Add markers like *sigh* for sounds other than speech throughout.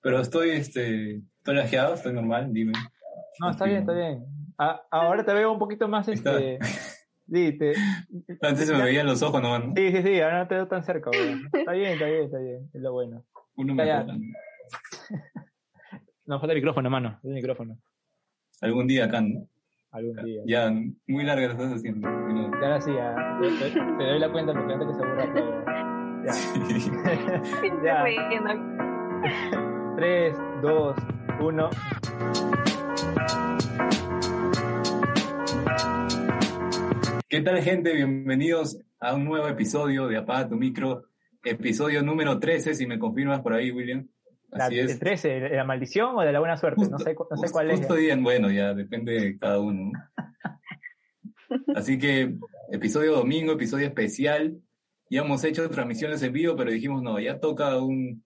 Pero estoy, este, estoy lajeado, estoy normal, dime. No, está bien, está bien. Ah, ahora te veo un poquito más, este... Sí, te... *laughs* Antes se me veían los ojos nomás, ¿no? Sí, sí, sí, ahora no te veo tan cerca, Está bien, está bien, está bien, es lo bueno. Uno me *laughs* No, falta el micrófono, mano, el micrófono. Algún día acá, ¿no? Algún día. Ya, muy larga lo estás haciendo. Ya ahora sí, ya. Te, te, doy la cuenta porque antes que se aburra todo. *laughs* Ya. ya. 3, 2, 1. ¿Qué tal gente? Bienvenidos a un nuevo episodio de Apaga tu micro, episodio número 13, si me confirmas por ahí, William. Así la, es. 13, ¿de la maldición o de la buena suerte? no sé, no sé cuál es. Justo bien, bueno, ya depende de cada uno. *laughs* Así que episodio domingo, episodio especial. Ya hemos hecho transmisiones en vivo, pero dijimos, no, ya toca un,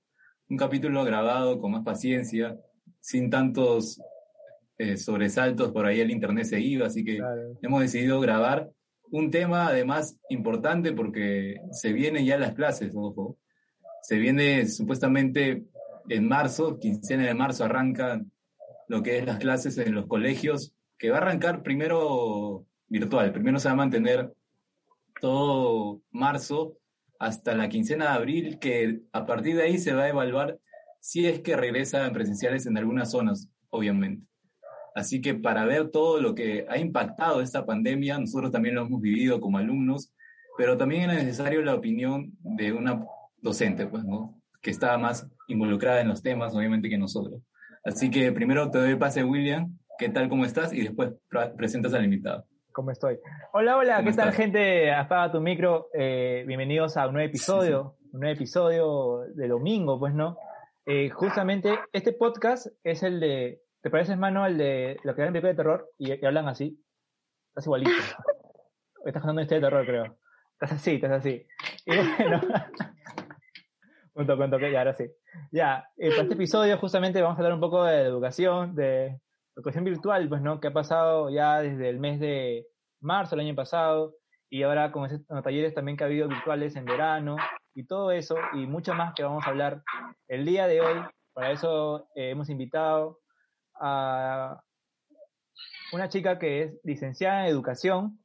un capítulo grabado con más paciencia, sin tantos eh, sobresaltos, por ahí el internet se iba, así que hemos decidido grabar un tema además importante porque se vienen ya las clases, ojo. Se viene supuestamente en marzo, quincena de marzo arranca lo que es las clases en los colegios, que va a arrancar primero virtual, primero se va a mantener todo marzo hasta la quincena de abril, que a partir de ahí se va a evaluar si es que regresa en presenciales en algunas zonas, obviamente. Así que para ver todo lo que ha impactado esta pandemia, nosotros también lo hemos vivido como alumnos, pero también es necesario la opinión de una docente, pues, ¿no? Que está más involucrada en los temas, obviamente, que nosotros. Así que primero te doy el pase, William. ¿Qué tal? ¿Cómo estás? Y después presentas al invitado. ¿Cómo estoy? Hola, hola, ¿qué tal, gente? Apaga tu micro. Eh, bienvenidos a un nuevo episodio, un nuevo episodio de domingo, pues, ¿no? Eh, justamente este podcast es el de ¿Te pareces, mano, al de lo que eran películas de terror y, hablan así? Estás igualito. *laughs* estás contando de terror, creo. Estás así, estás así. Y bueno. *laughs* punto, punto, ok, ya, ahora sí. Ya, eh, para este episodio justamente vamos a hablar un poco de educación, de educación virtual, pues, ¿no? Que ha pasado ya desde el mes de marzo del año pasado y ahora con los talleres también que ha habido virtuales en verano y todo eso y mucho más que vamos a hablar el día de hoy. Para eso eh, hemos invitado a una chica que es licenciada en educación,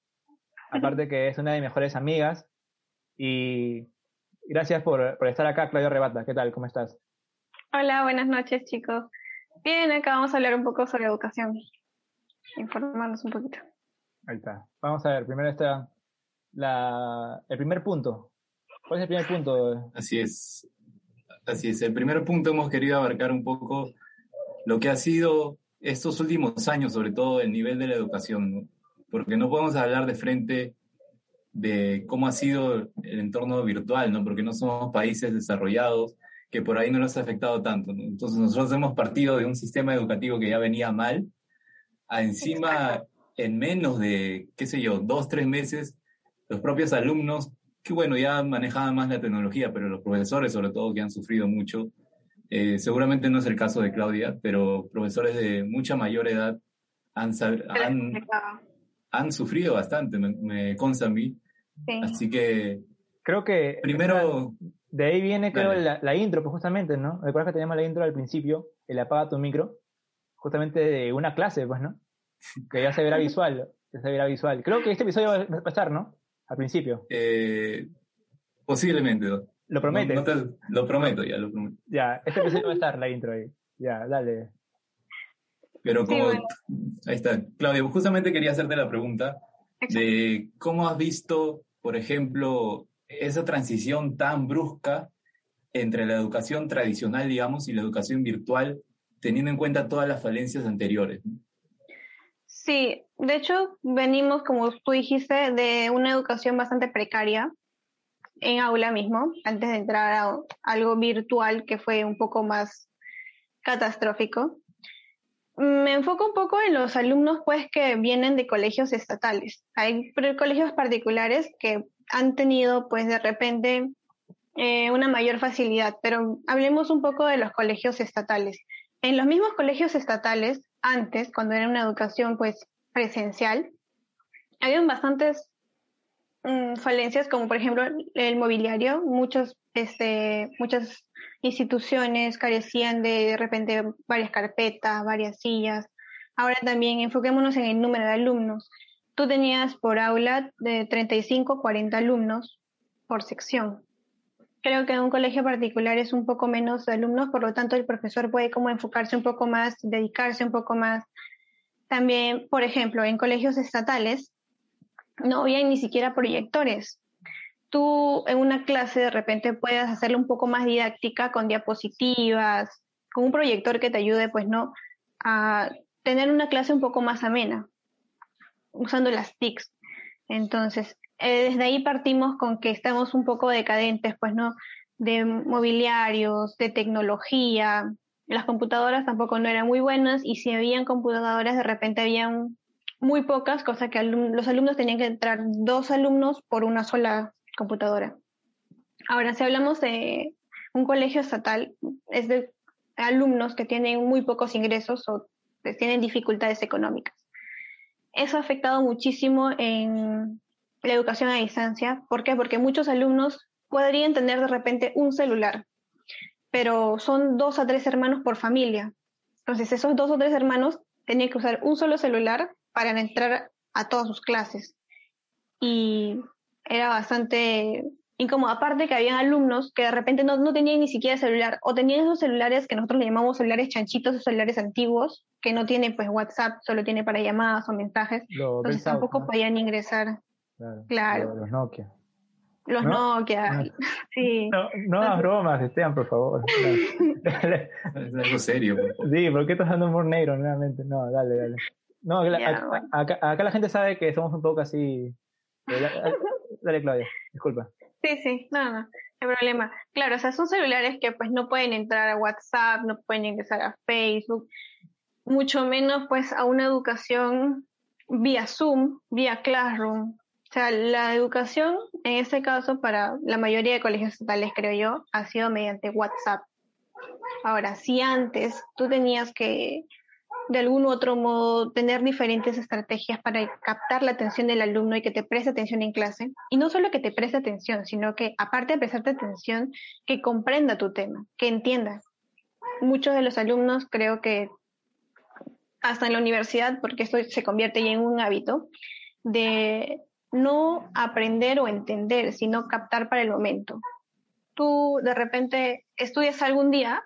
aparte que es una de mis mejores amigas. Y gracias por, por estar acá, Claudia Rebata. ¿Qué tal? ¿Cómo estás? Hola, buenas noches, chicos. Bien, acá vamos a hablar un poco sobre educación. Informarnos un poquito. Ahí está. Vamos a ver, primero está la, el primer punto. ¿Cuál es el primer punto? Así es. Así es. El primer punto hemos querido abarcar un poco lo que ha sido estos últimos años, sobre todo el nivel de la educación, porque no podemos hablar de frente de cómo ha sido el entorno virtual, ¿no? porque no somos países desarrollados que por ahí no nos ha afectado tanto. Entonces nosotros hemos partido de un sistema educativo que ya venía mal, a encima en menos de, qué sé yo, dos, tres meses, los propios alumnos, que bueno, ya manejaban más la tecnología, pero los profesores sobre todo que han sufrido mucho, eh, seguramente no es el caso de Claudia, pero profesores de mucha mayor edad han, han, sufrido bastante, me, consta a mí. Así que... Creo que... Primero... De ahí viene, creo, la, intro, pues justamente, ¿no? Recuerdas que teníamos la intro al principio, el apaga tu micro, justamente de una clase, pues, ¿no? *laughs* Que ya se verá visual, se verá visual. Creo que este episodio va a pasar, ¿no? Al principio. Eh, posiblemente. ¿Lo promete? lo prometo, ya lo prometo. Ya, este episodio va a estar la intro ahí. Ya, dale. Pero como... Ahí está. Claudio, justamente quería hacerte la pregunta de cómo has visto, por ejemplo, esa transición tan brusca entre la educación tradicional, digamos, y la educación virtual, teniendo en cuenta todas las falencias anteriores. Sí, de hecho, venimos, como tú dijiste, de una educación bastante precaria, en aula mismo, antes de entrar a algo virtual que fue un poco más catastrófico. Me enfoco un poco en los alumnos pues que vienen de colegios estatales. Hay colegios particulares que han tenido pues de repente eh, una mayor facilidad, pero hablemos un poco de los colegios estatales. En los mismos colegios estatales, antes, cuando era una educación pues presencial, habían bastantes Mm, falencias como por ejemplo el mobiliario, muchos, este, muchas instituciones carecían de de repente varias carpetas, varias sillas. Ahora también enfoquémonos en el número de alumnos. Tú tenías por aula de 35 40 alumnos por sección. Creo que en un colegio particular es un poco menos de alumnos, por lo tanto el profesor puede como enfocarse un poco más, dedicarse un poco más. También, por ejemplo, en colegios estatales no había ni siquiera proyectores tú en una clase de repente puedas hacerlo un poco más didáctica con diapositivas, con un proyector que te ayude, pues, ¿no? A tener una clase un poco más amena, usando las TICs. Entonces, eh, desde ahí partimos con que estamos un poco decadentes, pues, ¿no? De mobiliarios, de tecnología. Las computadoras tampoco no eran muy buenas y si habían computadoras, de repente habían muy pocas, cosa que los alumnos tenían que entrar dos alumnos por una sola computadora. Ahora, si hablamos de un colegio estatal, es de alumnos que tienen muy pocos ingresos o tienen dificultades económicas. Eso ha afectado muchísimo en la educación a distancia. ¿Por qué? Porque muchos alumnos podrían tener de repente un celular, pero son dos a tres hermanos por familia. Entonces, esos dos o tres hermanos tenían que usar un solo celular para entrar a todas sus clases. Y era bastante incómodo. Aparte que había alumnos que de repente no, no, tenían ni siquiera celular o tenían esos celulares que nosotros le llamamos celulares chanchitos, esos celulares antiguos, que no tienen pues WhatsApp, solo tiene para llamadas o mensajes. Entonces tampoco podían ingresar. Claro. Los Nokia. Los Nokia, *laughs* sí. No, no hagas bromas, Esteban, por favor. *laughs* es algo serio. Sí, ¿por qué estás dando humor negro nuevamente? No, dale, dale. No, acá, acá, la gente sabe que somos un poco así *laughs* Dale, Claudia, disculpa. Sí, sí, no, no, no hay problema. Claro, o sea, son celulares que pues no pueden entrar a WhatsApp, no pueden ingresar a Facebook, mucho menos pues a una educación vía Zoom, vía Classroom. O sea, la educación en este caso para la mayoría de colegios estatales, creo yo, ha sido mediante WhatsApp. Ahora, si antes tú tenías que de algún otro modo tener diferentes estrategias para captar la atención del alumno y que te preste atención en clase. Y no solo que te preste atención, sino que aparte de prestarte atención, que comprenda tu tema, que entienda. Muchos de los alumnos creo que hasta en la universidad, porque esto se convierte ya en un hábito, de no aprender o entender, sino captar para el momento. Tú de repente estudias algún día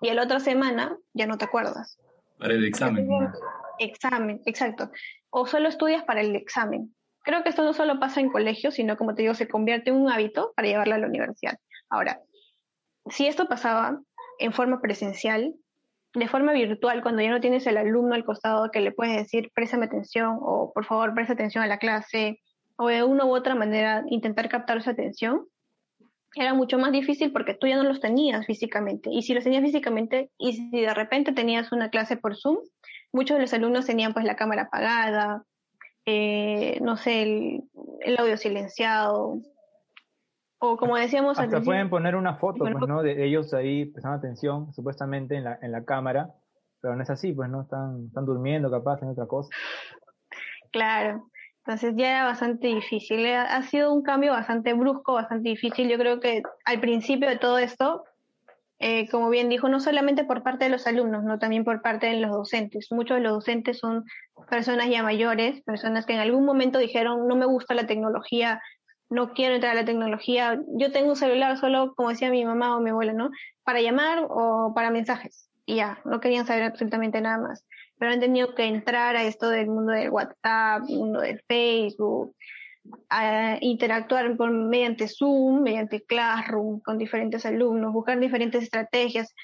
y el otra semana ya no te acuerdas para el examen. Examen, exacto. O solo estudias para el examen. Creo que esto no solo pasa en colegios, sino como te digo, se convierte en un hábito para llevarla a la universidad. Ahora, si esto pasaba en forma presencial, de forma virtual, cuando ya no tienes el alumno al costado que le puedes decir, préstame atención o por favor, presta atención a la clase, o de una u otra manera intentar captar su atención, era mucho más difícil porque tú ya no los tenías físicamente. Y si los tenías físicamente y si de repente tenías una clase por Zoom, muchos de los alumnos tenían pues la cámara apagada, eh, no sé, el, audio silenciado. O como decíamos Hasta pueden poner una foto, pues, ¿no? De ellos ahí prestando atención, supuestamente en la, en la cámara, pero no es así, pues, ¿no? Están, están durmiendo, capaz, en otra cosa. Claro. Entonces ya era bastante difícil. Eh, ha sido un cambio bastante brusco, bastante difícil. Yo creo que al principio de todo esto, eh, como bien dijo, no solamente por parte de los alumnos, no también por parte de los docentes. Muchos de los docentes son personas ya mayores, personas que en algún momento dijeron, no me gusta la tecnología, no quiero entrar a la tecnología. Yo tengo un celular solo, como decía mi mamá o mi abuela, ¿no? Para llamar o para mensajes. Y ya, no querían saber absolutamente nada más pero han tenido que entrar a esto del mundo del WhatsApp, mundo del Facebook, a interactuar con, mediante Zoom, mediante Classroom, con diferentes alumnos, buscar diferentes estrategias.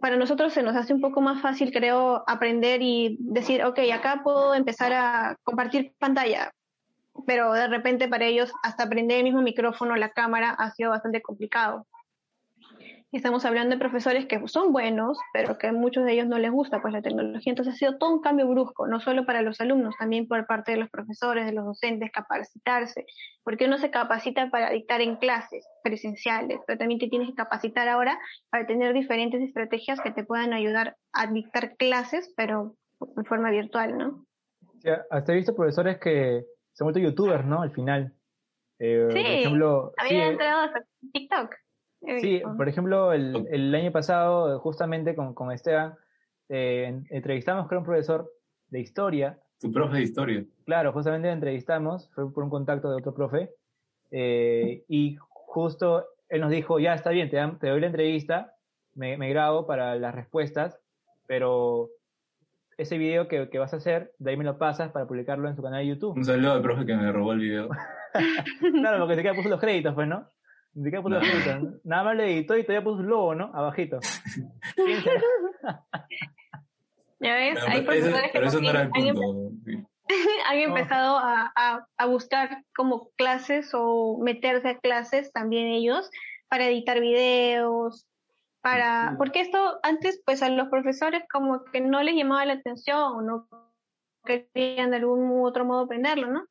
Para nosotros se nos hace un poco más fácil, creo, aprender y decir, ok, acá puedo empezar a compartir pantalla, pero de repente para ellos hasta aprender el mismo micrófono, la cámara, ha sido bastante complicado. Estamos hablando de profesores que son buenos, pero que a muchos de ellos no les gusta pues la tecnología. Entonces ha sido todo un cambio brusco, no solo para los alumnos, también por parte de los profesores, de los docentes, capacitarse, porque uno se capacita para dictar en clases presenciales, pero también te tienes que capacitar ahora para tener diferentes estrategias que te puedan ayudar a dictar clases, pero en forma virtual, ¿no? hasta he visto profesores que se han vuelto youtubers, ¿no? Al final. Eh, sí, por ejemplo, había entrado a TikTok. Sí, por ejemplo, el, el año pasado, justamente con, con Esteban, eh, entrevistamos con un profesor de historia. Tu profe de historia. Claro, justamente entrevistamos, fue por un contacto de otro profe, eh, y justo él nos dijo, ya está bien, te, te doy la entrevista, me, me, grabo para las respuestas, pero ese video que, que, vas a hacer, de ahí me lo pasas para publicarlo en su canal de YouTube. Un saludo al profe que me robó el video. *laughs* claro, porque te queda puso los créditos, pues, ¿no? Te queda puso los créditos. Nada más le editó y todavía puso un logo, ¿no? Abajito. *laughs* ya ves, pero, hay profesores pero eso no era el punto. *laughs* Han, empezado a, a, a buscar como clases o meterse a clases también ellos para editar videos, para, porque esto antes pues a los profesores como que no les llamaba la atención o no querían de algún otro modo aprenderlo, ¿no?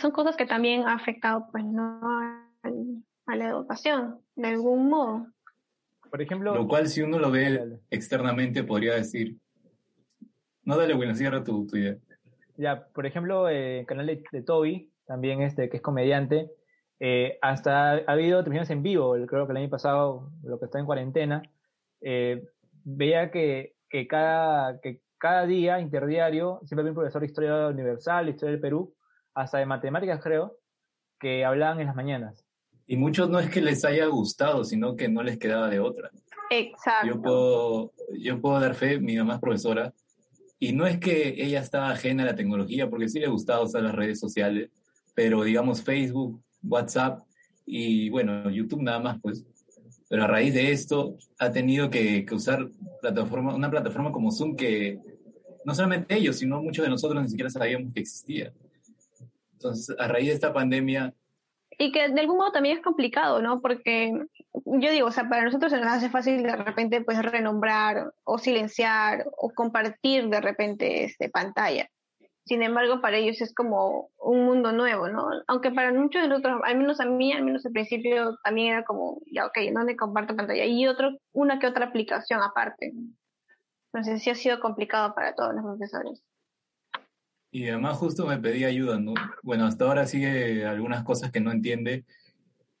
Son cosas que también han afectado pues no a la educación de algún modo. Por ejemplo, lo cual si uno lo ve externamente podría decir, no dale William, cierra tu, tu idea. Ya, por ejemplo, el canal de, de Toby, también este que es comediante, eh, hasta ha habido transmisiones en vivo, creo que el año pasado, lo que está en cuarentena, eh, veía que, que, cada, que cada día, interdiario, siempre había un profesor de historia universal, historia del Perú, hasta de matemáticas creo, que hablaban en las mañanas. Y muchos no es que les haya gustado, sino que no les quedaba de otra. Exacto. Yo puedo, yo puedo dar fe, mi mamá es profesora, y no es que ella estaba ajena a la tecnología, porque sí le gustaba usar las redes sociales, pero digamos Facebook, WhatsApp y bueno, YouTube nada más, pues. Pero a raíz de esto ha tenido que, usar plataforma, una plataforma como Zoom que no solamente ellos, sino muchos de nosotros ni siquiera sabíamos que existía. Entonces, a raíz de esta pandemia... Y que de algún modo también es complicado, ¿no? Porque yo digo, o sea, para nosotros se nos hace fácil de repente pues renombrar o silenciar o compartir de repente este, pantalla. Sin embargo, para ellos es como un mundo nuevo, ¿no? Aunque para muchos de nosotros, al menos a mí, al menos al principio, también era como, ya, ok, ¿dónde comparto pantalla? Y otro, una que otra aplicación aparte. Entonces sí ha sido complicado para todos los profesores. Y además justo me pedí ayuda, ¿no? Bueno, hasta ahora sigue algunas cosas que no entiende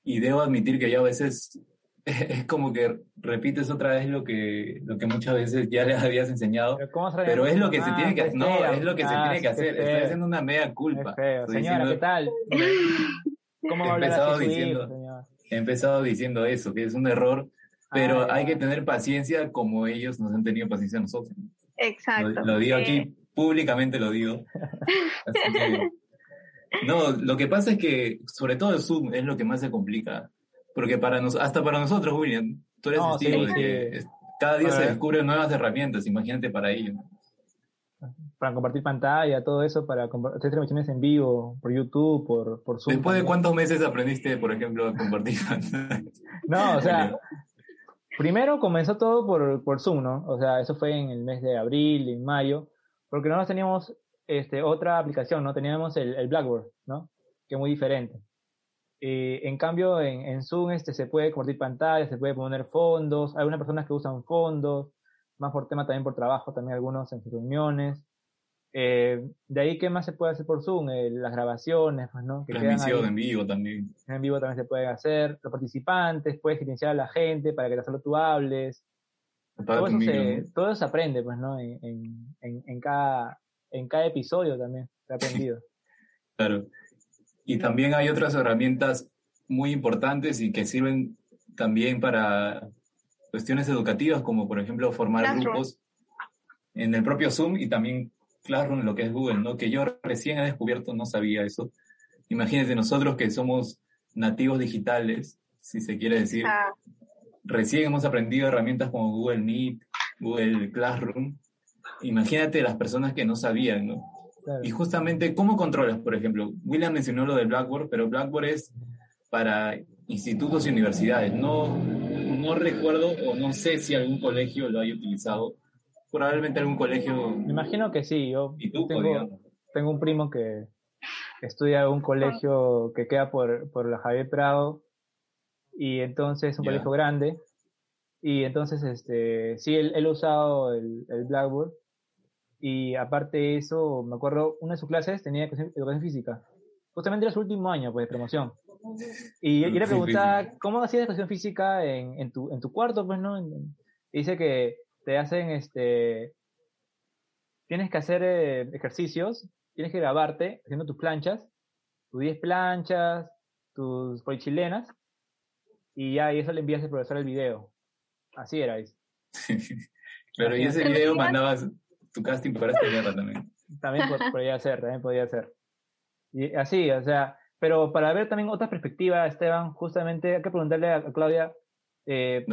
y debo admitir que ya a veces *laughs* es como que repites otra vez lo que, lo que muchas veces ya les habías enseñado, pero, pero es lo que se tiene que hacer, no, es lo que se tiene que hacer, estoy haciendo una media culpa. Señora, diciendo, ¿qué tal? *laughs* ¿Cómo hablar así diciendo, He empezado diciendo eso, que es un error, pero ah, hay que tener paciencia como ellos nos han tenido paciencia a nosotros. Exacto. Lo, lo digo aquí, públicamente lo digo. *laughs* Así que, no, lo que pasa es que, sobre todo el Zoom, es lo que más se complica porque para nos, hasta para nosotros, William, tú eres no, testigo sí, de que sí. cada día se descubren nuevas herramientas, imagínate para ellos. Para compartir pantalla, todo eso, para hacer transmisiones en vivo, por YouTube, por, por Zoom. ¿Después de cuántos meses aprendiste, por ejemplo, a compartir *laughs* pantalla? No, o sea, primero comenzó todo por, por Zoom, ¿no? O sea, eso fue en el mes de abril, en mayo, porque nosotros teníamos este, otra aplicación, ¿no? Teníamos el, el Blackboard, ¿no? Que es muy diferente. Eh, en cambio, en, en, Zoom este, se puede compartir pantalla, se puede poner fondos. Hay algunas personas que usan fondos, más por tema también por trabajo, también algunos en sus reuniones. Eh, de ahí, ¿qué más se puede hacer por Zoom? Eh, las grabaciones, pues, ¿no? Que Transmisión en vivo también. En vivo también se puede hacer. Los participantes, puedes silenciar a la gente para que solo tú hables. Todo eso, se, todo eso, se, aprende, pues, ¿no? En, en, en, cada, en cada episodio también se ha aprendido. claro. Y también hay otras herramientas muy importantes y que sirven también para cuestiones educativas, como por ejemplo formar Classroom. grupos en el propio Zoom y también Classroom, lo que es Google, ¿no? Que yo recién he descubierto, no sabía eso. Imagínense nosotros que somos nativos digitales, si se quiere decir, ah. recién hemos aprendido herramientas como Google Meet, Google Classroom. Imagínate las personas que no sabían, ¿no? Claro. Y justamente, ¿cómo controlas, por ejemplo? William mencionó lo del Blackboard, pero Blackboard es para institutos y universidades. No, no recuerdo o no sé si algún colegio lo haya utilizado. Probablemente algún colegio. Me imagino que sí. Yo ¿Y tú, tengo, tengo un primo que estudia en un colegio que queda por, por la Javier Prado y entonces es un yeah. colegio grande y entonces este sí él, él ha usado el, el Blackboard y aparte de eso, me acuerdo, una de sus clases tenía educación física. Justamente era su último año pues, de promoción. Y yo le preguntaba, ¿cómo hacías educación física en, en, tu, en tu cuarto? Pues, ¿no? dice que te hacen, este, tienes que hacer eh, ejercicios, tienes que grabarte haciendo tus planchas, tus 10 planchas, tus polichilenas, y ya, y eso le envías al profesor el video. Así era, dice. *laughs* Pero y ese video mandabas tu casting para esta guerra también. También podría ser, también podría ser. Y así, o sea, pero para ver también otra perspectiva, Esteban, justamente hay que preguntarle a Claudia, eh,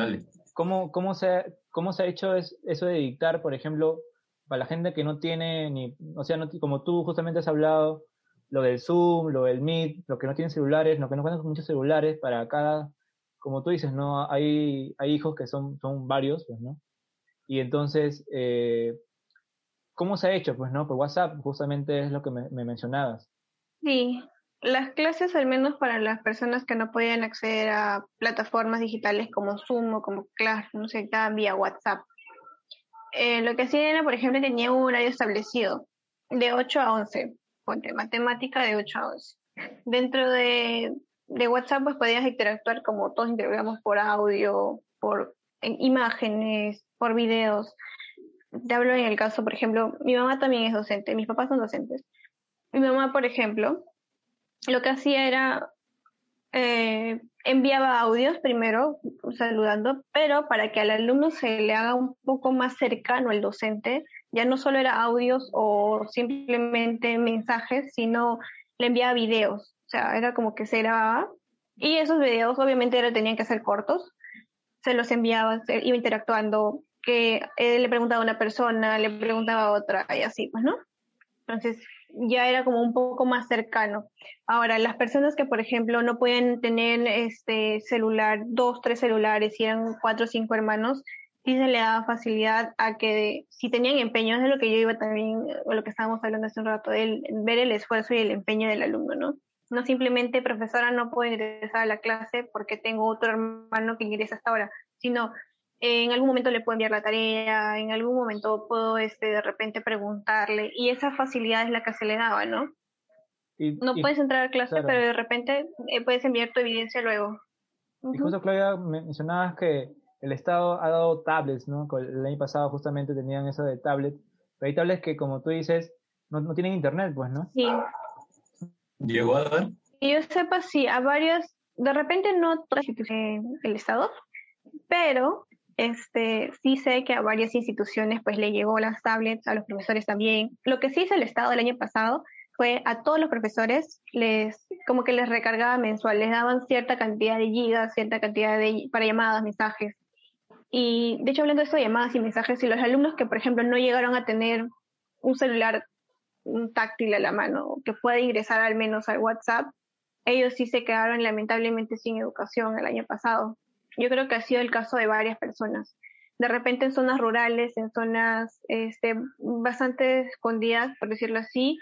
¿cómo, cómo, se, ¿cómo se ha hecho eso de dictar, por ejemplo, para la gente que no tiene ni, o sea, no, como tú justamente has hablado, lo del Zoom, lo del Meet, lo que no tienen celulares, lo que no cuentan con muchos celulares, para cada, como tú dices, ¿no? Hay, hay hijos que son, son varios, pues, ¿no? Y entonces, eh, ¿cómo se ha hecho? Pues, ¿no? Por WhatsApp, justamente es lo que me, mencionabas. Sí, las clases, al menos para las personas que no podían acceder a plataformas digitales como Zoom o como Classroom, se dictaban vía WhatsApp. Eh, lo que hacía era, por ejemplo, tenía un horario establecido de 8 a 11, ponte matemática de 8 a 11. Dentro de, WhatsApp, pues podías interactuar como todos interactuamos por audio, por imágenes, por videos. Te hablo en el caso, por ejemplo, mi mamá también es docente, mis papás son docentes. Mi mamá, por ejemplo, lo que hacía era eh, enviaba audios primero saludando, pero para que al alumno se le haga un poco más cercano el docente, ya no solo era audios o simplemente mensajes, sino le enviaba videos. O sea, era como que se grababa y esos videos obviamente tenían que ser cortos, se los enviaba, iba interactuando, que él le preguntaba a una persona, le preguntaba a otra y así, pues, ¿no? Entonces ya era como un poco más cercano. Ahora, las personas que, por ejemplo, no pueden tener este celular, dos, tres celulares, y eran cuatro o cinco hermanos, sí se le daba facilidad a que si tenían empeño, es lo que yo iba también, o lo que estábamos hablando hace un rato, de ver el esfuerzo y el empeño del alumno, ¿no? No simplemente, profesora, no puedo ingresar a la clase porque tengo otro hermano que ingresa hasta ahora, sino en algún momento le puedo enviar la tarea, en algún momento puedo este, de repente preguntarle, y esa facilidad es la que se le daba, ¿no? no puedes entrar a clase, pero de repente eh, puedes enviar tu evidencia luego. Y justo, Claudia, mencionabas que el Estado ha dado tablets, ¿no? El año pasado justamente tenían eso de tablet, pero hay tablets que, como tú dices, no, no tienen internet, pues, ¿no? Sí. ¿Llegó a dar? Yo sepa, sí, a varios, de repente no todas el Estado, pero este, sí sé que a varias instituciones pues le llegó las tablets, a los profesores también. Lo que sí hizo el Estado el año pasado fue a todos los profesores les como que les recargaba mensual, les daban cierta cantidad de gigas, cierta cantidad de para llamadas, mensajes. Y de hecho hablando de esto de llamadas y mensajes, si los alumnos que por ejemplo no llegaron a tener un celular un táctil a la mano, que pueda ingresar al menos al WhatsApp, ellos sí se quedaron lamentablemente sin educación el año pasado. Yo creo que ha sido el caso de varias personas. De repente en zonas rurales, en zonas este, bastante escondidas, por decirlo así,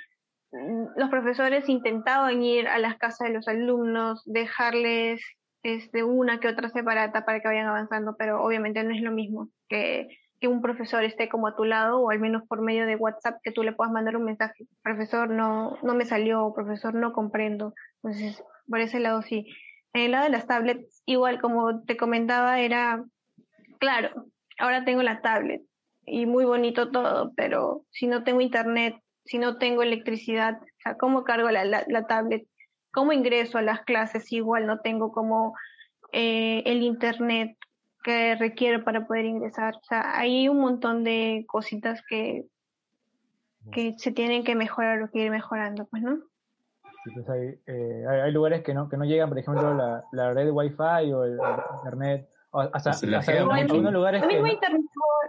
mm, los profesores intentaban ir a las casas de los alumnos, dejarles este, una que otra separata para que vayan avanzando, pero obviamente no es lo mismo que que un profesor esté como a tu lado o al menos por medio de WhatsApp que tú le puedas mandar un mensaje, profesor, no, no me salió, profesor, no comprendo. Entonces, por ese lado sí. El lado de las tablets, igual como te comentaba, era, claro, ahora tengo la tablet y muy bonito todo, pero si no tengo internet, si no tengo electricidad, o sea, ¿cómo cargo la, la, tablet? ¿Cómo ingreso a las clases? Igual no tengo como eh, el internet que requiere para poder ingresar. O sea, hay un montón de cositas que, que se tienen que mejorar o que ir mejorando, pues, ¿no? Pues hay, eh, hay, lugares que no, que no llegan, por ejemplo, la, la red Wi-Fi o el, internet. O hasta, hasta algunos lugares que...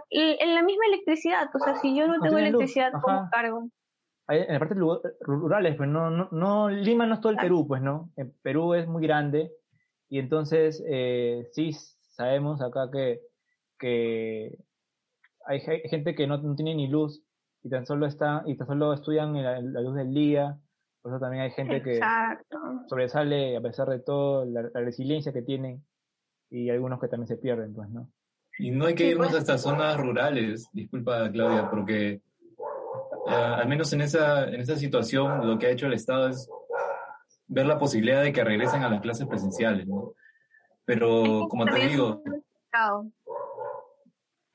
en la misma electricidad, o sea, si yo no, tengo electricidad, ¿cómo cargo? Hay, en la parte rurales, pues no, no, no, Lima no es todo el Perú, pues no. En Perú es muy grande y entonces eh, sí sabemos acá que, que hay gente que no, tiene ni luz y tan solo está y tan solo estudian en la, luz del día. Por eso también hay gente que sobresale a pesar de todo la, resiliencia que tienen y algunos que también se pierden, pues, ¿no? Y no hay que irnos a estas zonas rurales, disculpa Claudia, porque eh, al menos en esa, en esa situación lo que ha hecho el Estado es ver la posibilidad de que regresen a las clases presenciales, ¿no? Pero como te digo...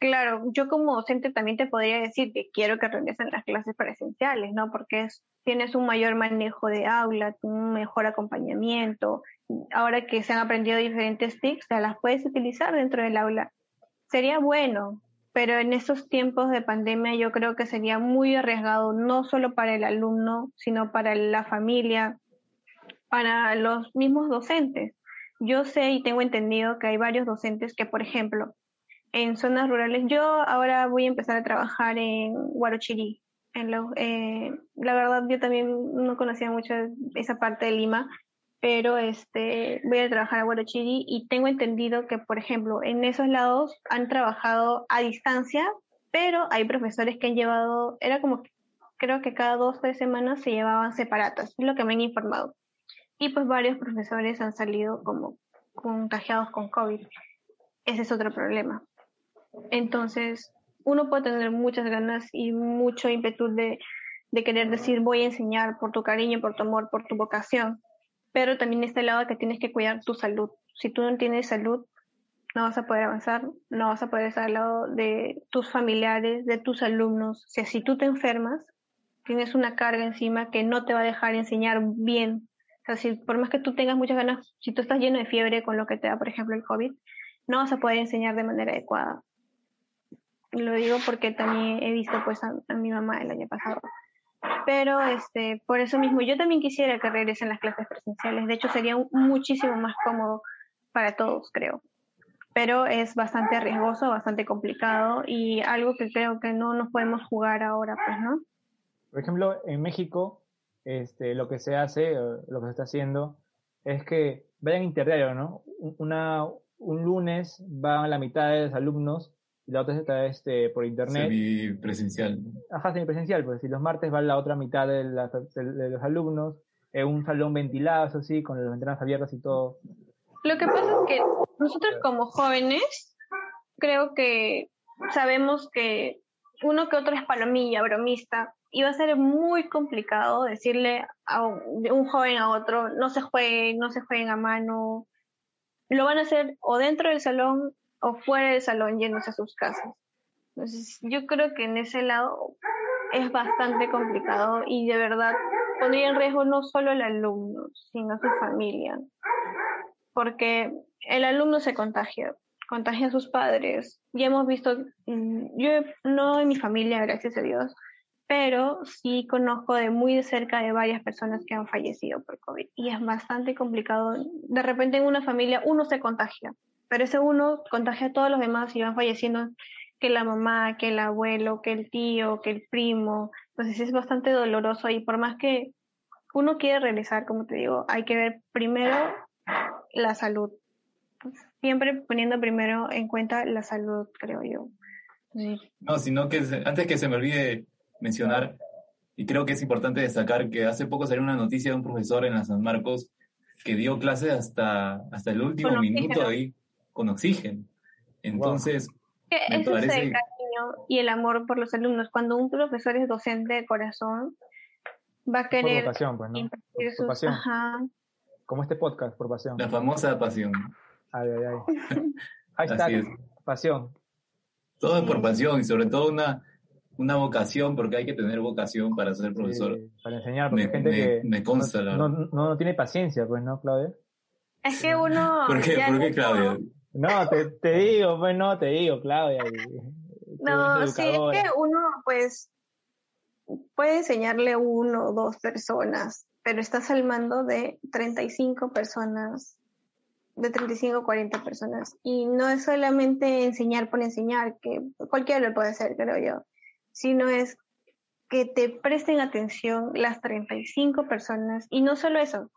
Claro, yo como docente también te podría decir que quiero que regresen las clases presenciales, ¿no? Porque tienes un mayor manejo de aula, un mejor acompañamiento. Ahora que se han aprendido diferentes TICs, las puedes utilizar dentro del aula. Sería bueno, pero en estos tiempos de pandemia yo creo que sería muy arriesgado, no solo para el alumno, sino para la familia, para los mismos docentes. Yo sé y tengo entendido que hay varios docentes que, por ejemplo, en zonas rurales. Yo ahora voy a empezar a trabajar en Huarochirí. Eh, la verdad, yo también no conocía mucho esa parte de Lima, pero este, voy a trabajar a Huarochirí y tengo entendido que, por ejemplo, en esos lados han trabajado a distancia, pero hay profesores que han llevado, era como, creo que cada dos o tres semanas se llevaban separatas, es lo que me han informado. Y pues varios profesores han salido como contagiados con COVID. Ese es otro problema. Entonces, uno puede tener muchas ganas y mucho ímpetu de, querer decir voy a enseñar por tu cariño, por tu amor, por tu vocación, pero también está el lado que tienes que cuidar tu salud. Si tú no tienes salud, no vas a poder avanzar, no vas a poder estar al lado de tus familiares, de tus alumnos. O sea, si tú te enfermas, tienes una carga encima que no te va a dejar enseñar bien. O sea, si por más que tú tengas muchas ganas, si tú estás lleno de fiebre con lo que te da, por ejemplo, el COVID, no vas a poder enseñar de manera adecuada. Lo digo porque también he visto pues a, mi mamá el año pasado. Pero este, por eso mismo yo también quisiera que regresen las clases presenciales. De hecho, sería muchísimo más cómodo para todos, creo. Pero es bastante riesgoso, bastante complicado y algo que creo que no nos podemos jugar ahora, pues, ¿no? Por ejemplo, en México, este, lo que se hace, lo que se está haciendo, es que vayan interdiario, ¿no? Una, un lunes van la mitad de los alumnos la otra está este, por internet. Semipresencial. Ajá, semipresencial, pues si los martes va la otra mitad de, los alumnos, en un salón ventilado, así, con las ventanas abiertas y todo. Lo que pasa es que nosotros como jóvenes, creo que sabemos que uno que otro es palomilla, bromista, y va a ser muy complicado decirle a un, joven a otro, no se jueguen, no se jueguen a mano. Lo van a hacer o dentro del salón o fuera del salón yéndose a sus casas. Entonces, yo creo que en ese lado es bastante complicado y de verdad pondría en riesgo no solo al alumno, sino a su familia. Porque el alumno se contagia, contagia a sus padres. Ya hemos visto, mm, yo no en mi familia, gracias a Dios, pero sí conozco de muy de cerca de varias personas que han fallecido por COVID y es bastante complicado. De repente en una familia uno se contagia pero ese uno contagia a todos los demás y van falleciendo que la mamá, que el abuelo, que el tío, que el primo. Entonces es bastante doloroso y por más que uno quiere realizar, como te digo, hay que ver primero la salud. Siempre poniendo primero en cuenta la salud, creo yo. No, sino que antes que se me olvide mencionar, y creo que es importante destacar que hace poco salió una noticia de un profesor en la San Marcos que dio clases hasta, hasta el último minuto ahí con oxígeno. Entonces, eso es el cariño y el amor por los alumnos. Cuando un profesor es docente de corazón, va a querer por pasión, pues, ¿no? por, pasión. Como este podcast, por pasión. La famosa pasión. Ay, ay, ay. *laughs* Ahí está, pasión. Todo es por pasión y sobre todo una, una vocación, porque hay que tener vocación para ser profesor. para enseñar, porque hay gente que me consta, no, no, no, tiene paciencia, pues, ¿no, Claudia? Es que uno... ¿Por qué, ¿Por qué Claudia? No, te, te *laughs* digo, pues no, te digo, Claudia. No, sí, es que uno, pues, puede enseñarle uno o dos personas, pero estás al mando de 35 personas, de 35 o 40 personas. Y no es solamente enseñar por enseñar, que cualquiera lo puede hacer, creo yo, sino es que te presten atención las 35 personas. Y no solo eso,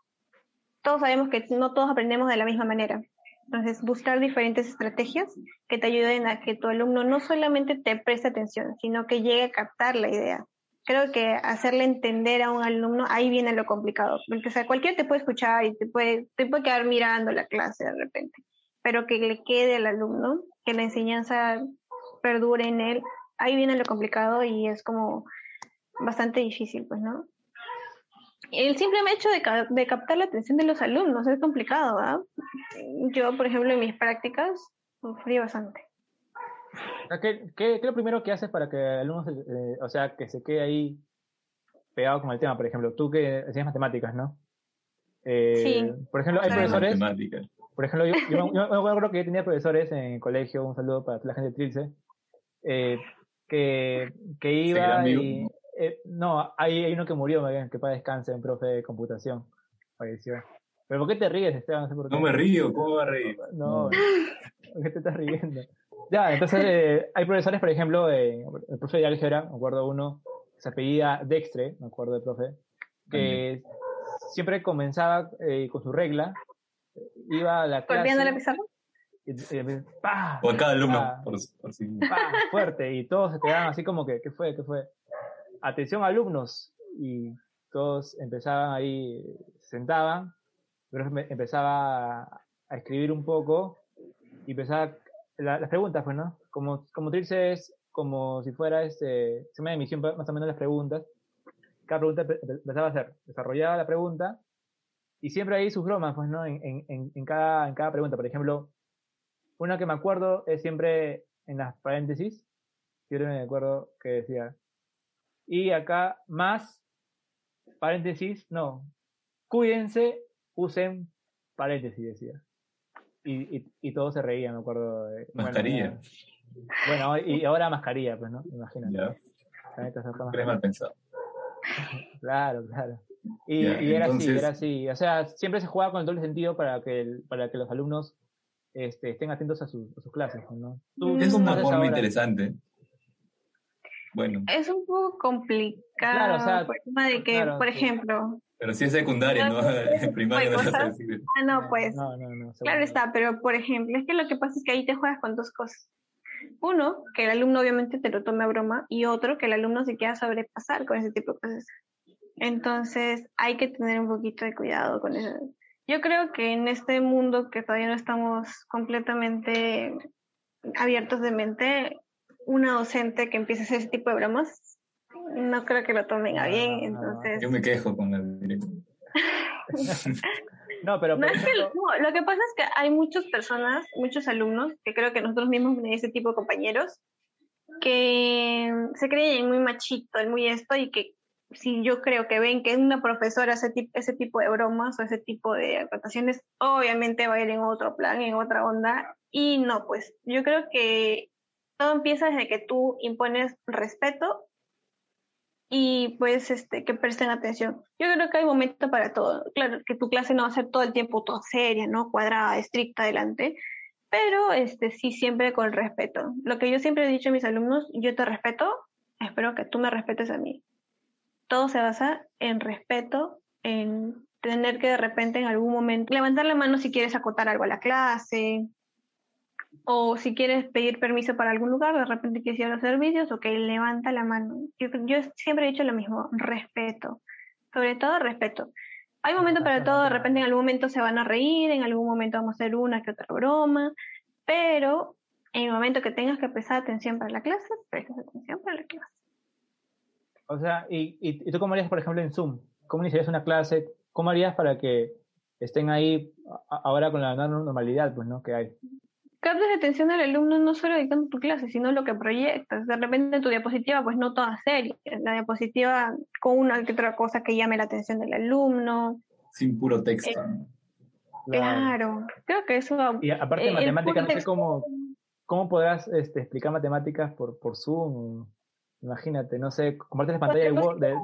todos sabemos que no todos aprendemos de la misma manera. Entonces, buscar diferentes estrategias que te ayuden a que tu alumno no solamente te preste atención, sino que llegue a captar la idea. Creo que hacerle entender a un alumno, ahí viene lo complicado. Porque, o sea, cualquiera te puede escuchar y te puede, te puede quedar mirando la clase de repente, pero que le quede al alumno, que la enseñanza perdure en él, ahí viene lo complicado y es como bastante difícil, pues, ¿no? El simple hecho de, de, captar la atención de los alumnos es complicado, ¿ah? Yo, por ejemplo, en mis prácticas sufrí bastante. ¿Qué, qué, es lo primero que haces para que el alumno, eh, o sea, que se quede ahí pegado con el tema? Por ejemplo, tú que enseñas matemáticas, ¿no? Eh, sí. Por ejemplo, hay profesores... Por ejemplo, yo, *laughs* yo, me acuerdo que yo tenía profesores en el colegio, un saludo para la gente de Trilce, eh, que, que iba y... Eh, no, hay, hay, uno que murió, que para descanse, un profe de computación. Falleció. ¿Pero por qué te ríes, Esteban? No, no me río, ¿cómo va a reír? No, *laughs* ¿por qué te estás riendo? Ya, entonces eh, hay profesores, por ejemplo, eh, el profe de álgebra, me acuerdo uno, se apellida Dextre, me acuerdo del profe, que siempre comenzaba eh, con su regla, iba a la clase... la pizarra? O a cada alumno, por, por fuerte, y todos se quedaban así como que, ¿qué fue? ¿Qué fue? Atención alumnos, y todos empezaban ahí, se sentaban, pero empezaba a escribir un poco y empezaba las preguntas, pues, ¿no? Como, como Trilce como si fuera este, se me emisión más o menos las preguntas. Cada pregunta empezaba a hacer, desarrollaba la pregunta y siempre hay sus bromas, pues, ¿no? En, cada, en cada pregunta. Por ejemplo, una que me acuerdo es siempre en las paréntesis. Yo me acuerdo que decía, y acá más paréntesis, no, cuídense, usen paréntesis, decía y, y, y todos se reían, me acuerdo. De, mascarilla. Bueno, y ahora mascarilla, pues, ¿no? Imagínate. Ya. mal pensado. claro, claro. Y, y era así, era así. O sea, siempre se jugaba con el doble sentido para que, el, para que los alumnos este, estén atentos a, sus clases, ¿no? es una forma interesante. Bueno. Es un poco complicado. Claro, o sea, por de que, por ejemplo, pero sí es secundaria, ¿no? *laughs* En primaria no Ah, no, pues. No, no, no, claro está, pero por ejemplo, es que lo que pasa es que ahí te juegas con dos cosas. Uno, que el alumno obviamente te lo tome a broma, y otro, que el alumno se quiera sobrepasar con ese tipo de cosas. Entonces, hay que tener un poquito de cuidado con eso. Yo creo que en este mundo que todavía no estamos completamente abiertos de mente, una docente que empiece a hacer ese tipo de bromas no creo que lo tomen a bien, entonces... Yo me quejo con el directo. no, pero... *laughs* No, es que, lo que pasa es que hay muchas personas, muchos alumnos, que creo que nosotros mismos, ese tipo de compañeros, que se creen muy machito, muy esto, y que si yo creo que ven que una profesora hace ese tipo de bromas o ese tipo de acotaciones, obviamente va a ir en otro plan, en otra onda, y no, pues yo creo que todo empieza desde que tú impones respeto y pues este que presten atención. Yo creo que hay momento para todo. Claro que tu clase no va a ser todo el tiempo toda seria, ¿no? Cuadrada, estricta adelante, pero este sí siempre con respeto. Lo que yo siempre he dicho a mis alumnos, yo te respeto, espero que tú me respetes a mí. Todo se basa en respeto, en tener que de repente en algún momento levantar la mano si quieres acotar algo a la clase, o si quieres pedir permiso para algún lugar, de repente quieres ir a los servicios, ok, levanta la mano. Yo, siempre he dicho lo mismo, respeto. Sobre todo respeto. Hay momentos para todo, de repente en algún momento se van a reír, en algún momento vamos a hacer una que otra broma, pero en el momento que tengas que prestar atención para la clase, prestas atención para la clase. O sea, ¿y, y, tú cómo harías, por ejemplo, en Zoom? ¿Cómo iniciarías una clase? ¿Cómo harías para que estén ahí ahora con la normalidad pues, ¿no? que hay? Captas atención al alumno no solo dedicando tu clase, sino lo que proyectas. De repente tu diapositiva, pues no toda serie, la diapositiva con una que otra cosa que llame la atención del alumno. Sin puro texto. Eh, claro, creo que eso... Y aparte de matemáticas, no sé cómo, cómo podrás este, explicar matemáticas por, por Zoom. Imagínate, no sé, compartes la pantalla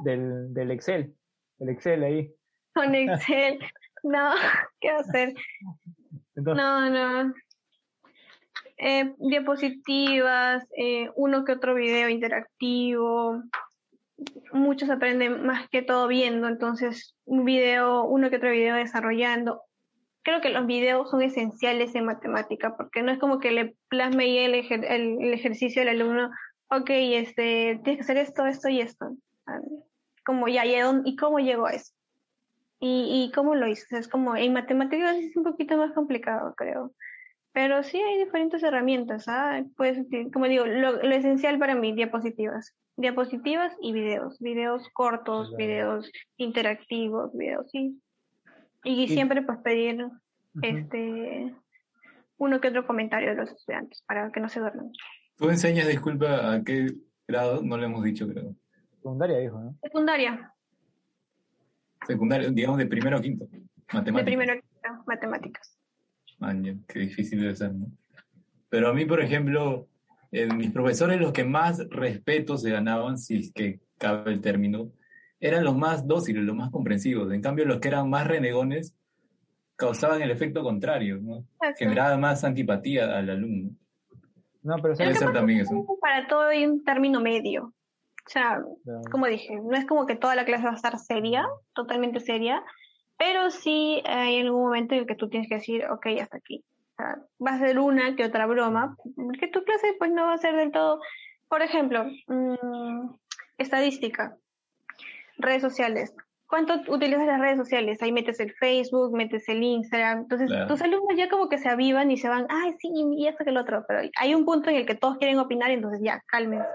del, del, Excel, el Excel ahí. Con Excel, no, *laughs* ¿qué hacer? no, no, eh, diapositivas, eh, uno que otro video interactivo. Muchos aprenden más que todo viendo, entonces un video, uno que otro video desarrollando. Creo que los videos son esenciales en matemática porque no es como que le plasme ahí el, el, ejercicio al alumno, ok, este, tienes que hacer esto, esto y esto. Ah, como ya, ¿y cómo llegó a eso? ¿Y, y cómo lo hizo? Es como en matemáticas es un poquito más complicado, creo Pero sí hay diferentes herramientas, ¿ah? Pues, como digo, lo, esencial para mí, diapositivas. Diapositivas y videos. Videos cortos, videos interactivos, videos, sí. Y, siempre pues pedir este uno que otro comentario de los estudiantes para que no se duerman. ¿Tú enseñas, disculpa, a qué grado? No le hemos dicho, creo. Secundaria, dijo, ¿no? Secundaria. Secundaria, digamos de primero a quinto. Matemáticas. De primero a quinto, matemáticas. Man, qué difícil debe ser, ¿no? Pero a mí, por ejemplo, eh, mis profesores, los que más respeto se ganaban, si es que cabe el término, eran los más dóciles, los más comprensivos. En cambio, los que eran más renegones causaban el efecto contrario, ¿no? Generaban más antipatía al alumno. No, pero Debe ser también eso. Para todo hay un término medio. O sea, como dije, no es como que toda la clase va a estar seria, totalmente seria, pero sí hay algún momento en el que tú tienes que decir, ok, hasta aquí. O sea, va a ser una que otra broma, porque tu clase pues no va a ser del todo, por ejemplo, mmm, estadística, redes sociales. ¿Cuánto utilizas las redes sociales? Ahí metes el Facebook, metes el Instagram. Entonces, tus alumnos ya como que se avivan y se van, ay, sí, y esto que el otro. Pero hay un punto en el que todos quieren opinar, y entonces ya, cálmense.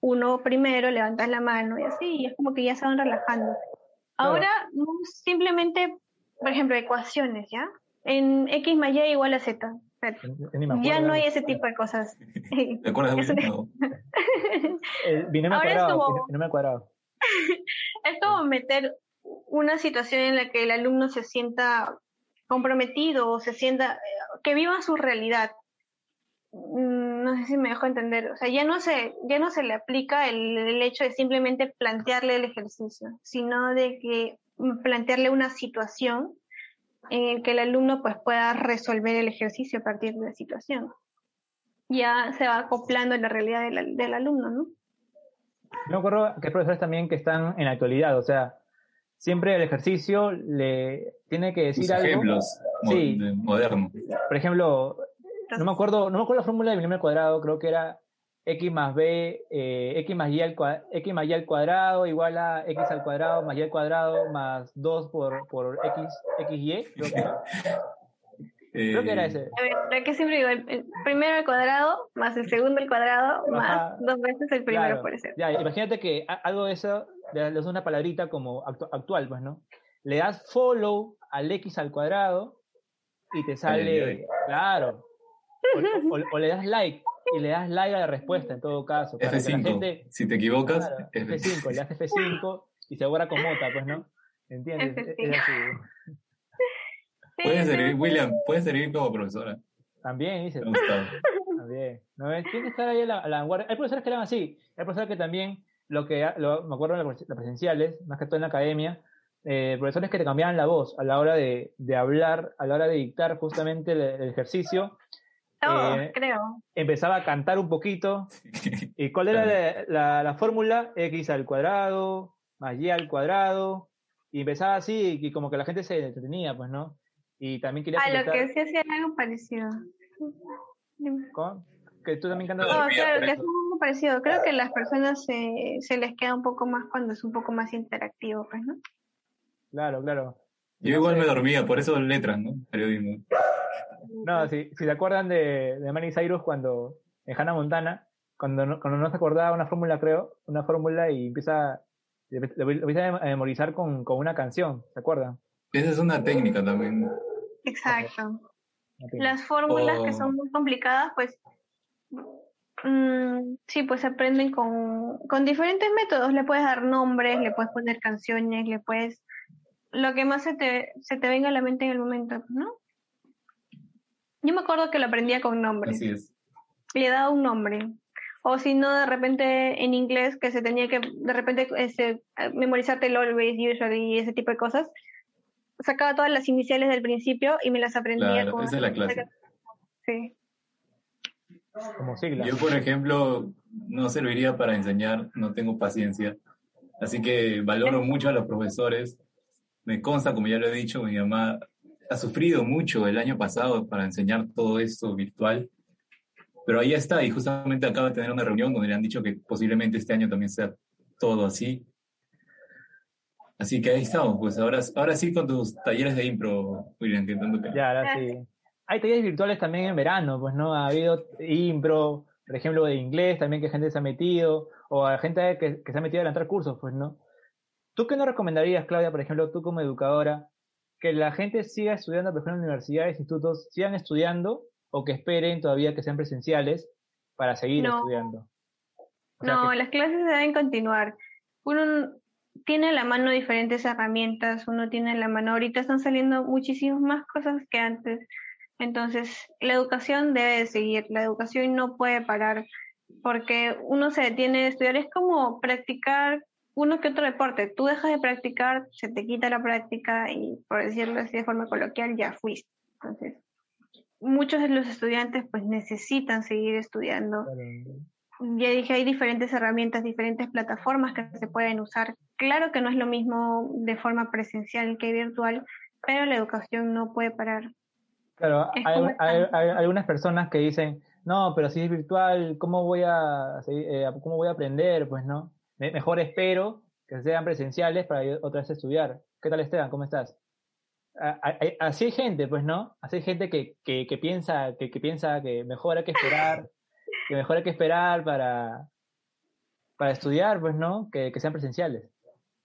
Uno primero, levantas la mano y así, y es como que ya se van relajando. Ahora, simplemente, por ejemplo, ecuaciones, ¿ya? En X más Y igual a Z. Ya no hay ese tipo de cosas. *laughs* ¿Te acuerdas de no? El binomio cuadrado. *laughs* es como meter una situación en la que el alumno se sienta comprometido o se sienta que viva su realidad. Mm, no sé si me dejo entender. O sea, ya no se, ya no se le aplica el, el hecho de simplemente plantearle el ejercicio, sino de que plantearle una situación en la que el alumno pues pueda resolver el ejercicio a partir de la situación. Ya se va acoplando en la realidad del, del alumno, ¿no? Me acuerdo que hay profesores también que están en la actualidad, o sea, siempre el ejercicio le tiene que decir algo. Ejemplos sí. modernos. Por ejemplo, no me acuerdo, no me acuerdo la fórmula del binomio cuadrado, creo que era x más b, eh, x, más y al cuadrado, x más y al cuadrado igual a x al cuadrado más y al cuadrado más 2 por, por x, x y, creo que era. *laughs* Creo que era ese. A ver, que siempre digo, el, primero al cuadrado, más el segundo al cuadrado, más dos veces el primero, por ejemplo. Ya, imagínate que algo de eso le das una palabrita como actual, pues, ¿no? Le das follow al x al cuadrado y te sale, claro. O, le das like y le das like a la respuesta en todo caso. F5. si te equivocas, F5. Le das F5 y se borra con mota, pues, ¿no? ¿Entiendes? Es así. Puede servir, William, puede servir como profesora. También, dice. También. ¿No ves? Tiene que estar ahí a la, la vanguardia. Hay profesores que eran así. Hay profesores que también, lo que lo, me acuerdo en las presenciales, más que todo en la academia, eh, profesores que te cambiaban la voz a la hora de, de hablar, a la hora de dictar justamente el, ejercicio. Oh, eh, creo. Empezaba a cantar un poquito. *laughs* ¿Y cuál era la, la, la, fórmula? X al cuadrado, más Y al cuadrado. Y empezaba así, y como que la gente se entretenía, pues, ¿no? Y también quería... Ah, lo que sí hacía algo parecido. ¿Cómo? Que tú también cantas... No, claro, que es algo parecido. Creo que a las personas se, se les queda un poco más cuando es un poco más interactivo, pues, ¿no? Claro, claro. Yo igual me dormía, por eso letras, ¿no? Periodismo. No, si, si se acuerdan de, de Manny Cyrus cuando, en Hannah Montana, cuando no, cuando no se acordaba una fórmula, creo, una fórmula y empieza, empieza a memorizar con, con una canción, ¿se acuerdan? Esa es una técnica también. Exacto. Las fórmulas que son muy complicadas, pues mm, sí, pues se aprenden con, con diferentes métodos. Le puedes dar nombres, le puedes poner canciones, le puedes... Lo que más se te, se te venga a la mente en el momento, ¿no? Yo me acuerdo que lo aprendía con nombres. Así es. Le daba un nombre. O si no, de repente en inglés, que se tenía que, de repente, ese, memorizarte el always, usually y ese tipo de cosas, sacaba todas las iniciales del principio y me las aprendía. Claro, esa es la clase. Sí. Como sigla. Yo, por ejemplo, no serviría para enseñar, no tengo paciencia. Así que valoro mucho a los profesores. Me consta, como ya lo he dicho, mi mamá ha sufrido mucho el año pasado para enseñar todo esto virtual. Pero ahí está, y justamente acaba de tener una reunión donde le han dicho que posiblemente este año también sea todo así. Así que ahí estamos, pues ahora, ahora sí con tus talleres de impro, William, que Ya, ahora sí. hay talleres virtuales también en verano, pues, ¿no? Ha habido impro, por ejemplo, de inglés también que gente se ha metido, o hay gente que, que se ha metido a adelantar cursos, pues, ¿no? ¿Tú qué nos recomendarías, Claudia, por ejemplo, tú como educadora, que la gente siga estudiando, por ejemplo, en universidades, institutos, sigan estudiando o que esperen todavía que sean presenciales para seguir estudiando? no, las clases deben continuar. Uno tiene a la mano diferentes herramientas, uno tiene a la mano, ahorita están saliendo muchísimas más cosas que antes. Entonces, la educación debe de seguir, la educación no puede parar porque uno se detiene de estudiar, es como practicar uno que otro deporte. Tú dejas de practicar, se te quita la práctica y, por decirlo así de forma coloquial, ya fuiste. Entonces, muchos de los estudiantes pues necesitan seguir estudiando. Ya dije, hay diferentes herramientas, diferentes plataformas que se pueden usar. Claro que no es lo mismo de forma presencial que virtual, pero la educación no puede parar. Claro, hay, algunas personas que dicen, no, pero si es virtual, ¿cómo voy a, eh, cómo voy a aprender? Pues no mejor espero que sean presenciales para otra vez estudiar. ¿Qué tal Esteban? ¿Cómo estás? Así hay gente, pues, ¿no? Así hay gente que, que, piensa, que, que, piensa que mejor hay que esperar, que mejor hay que esperar para, para estudiar, pues, ¿no? Que, que sean presenciales.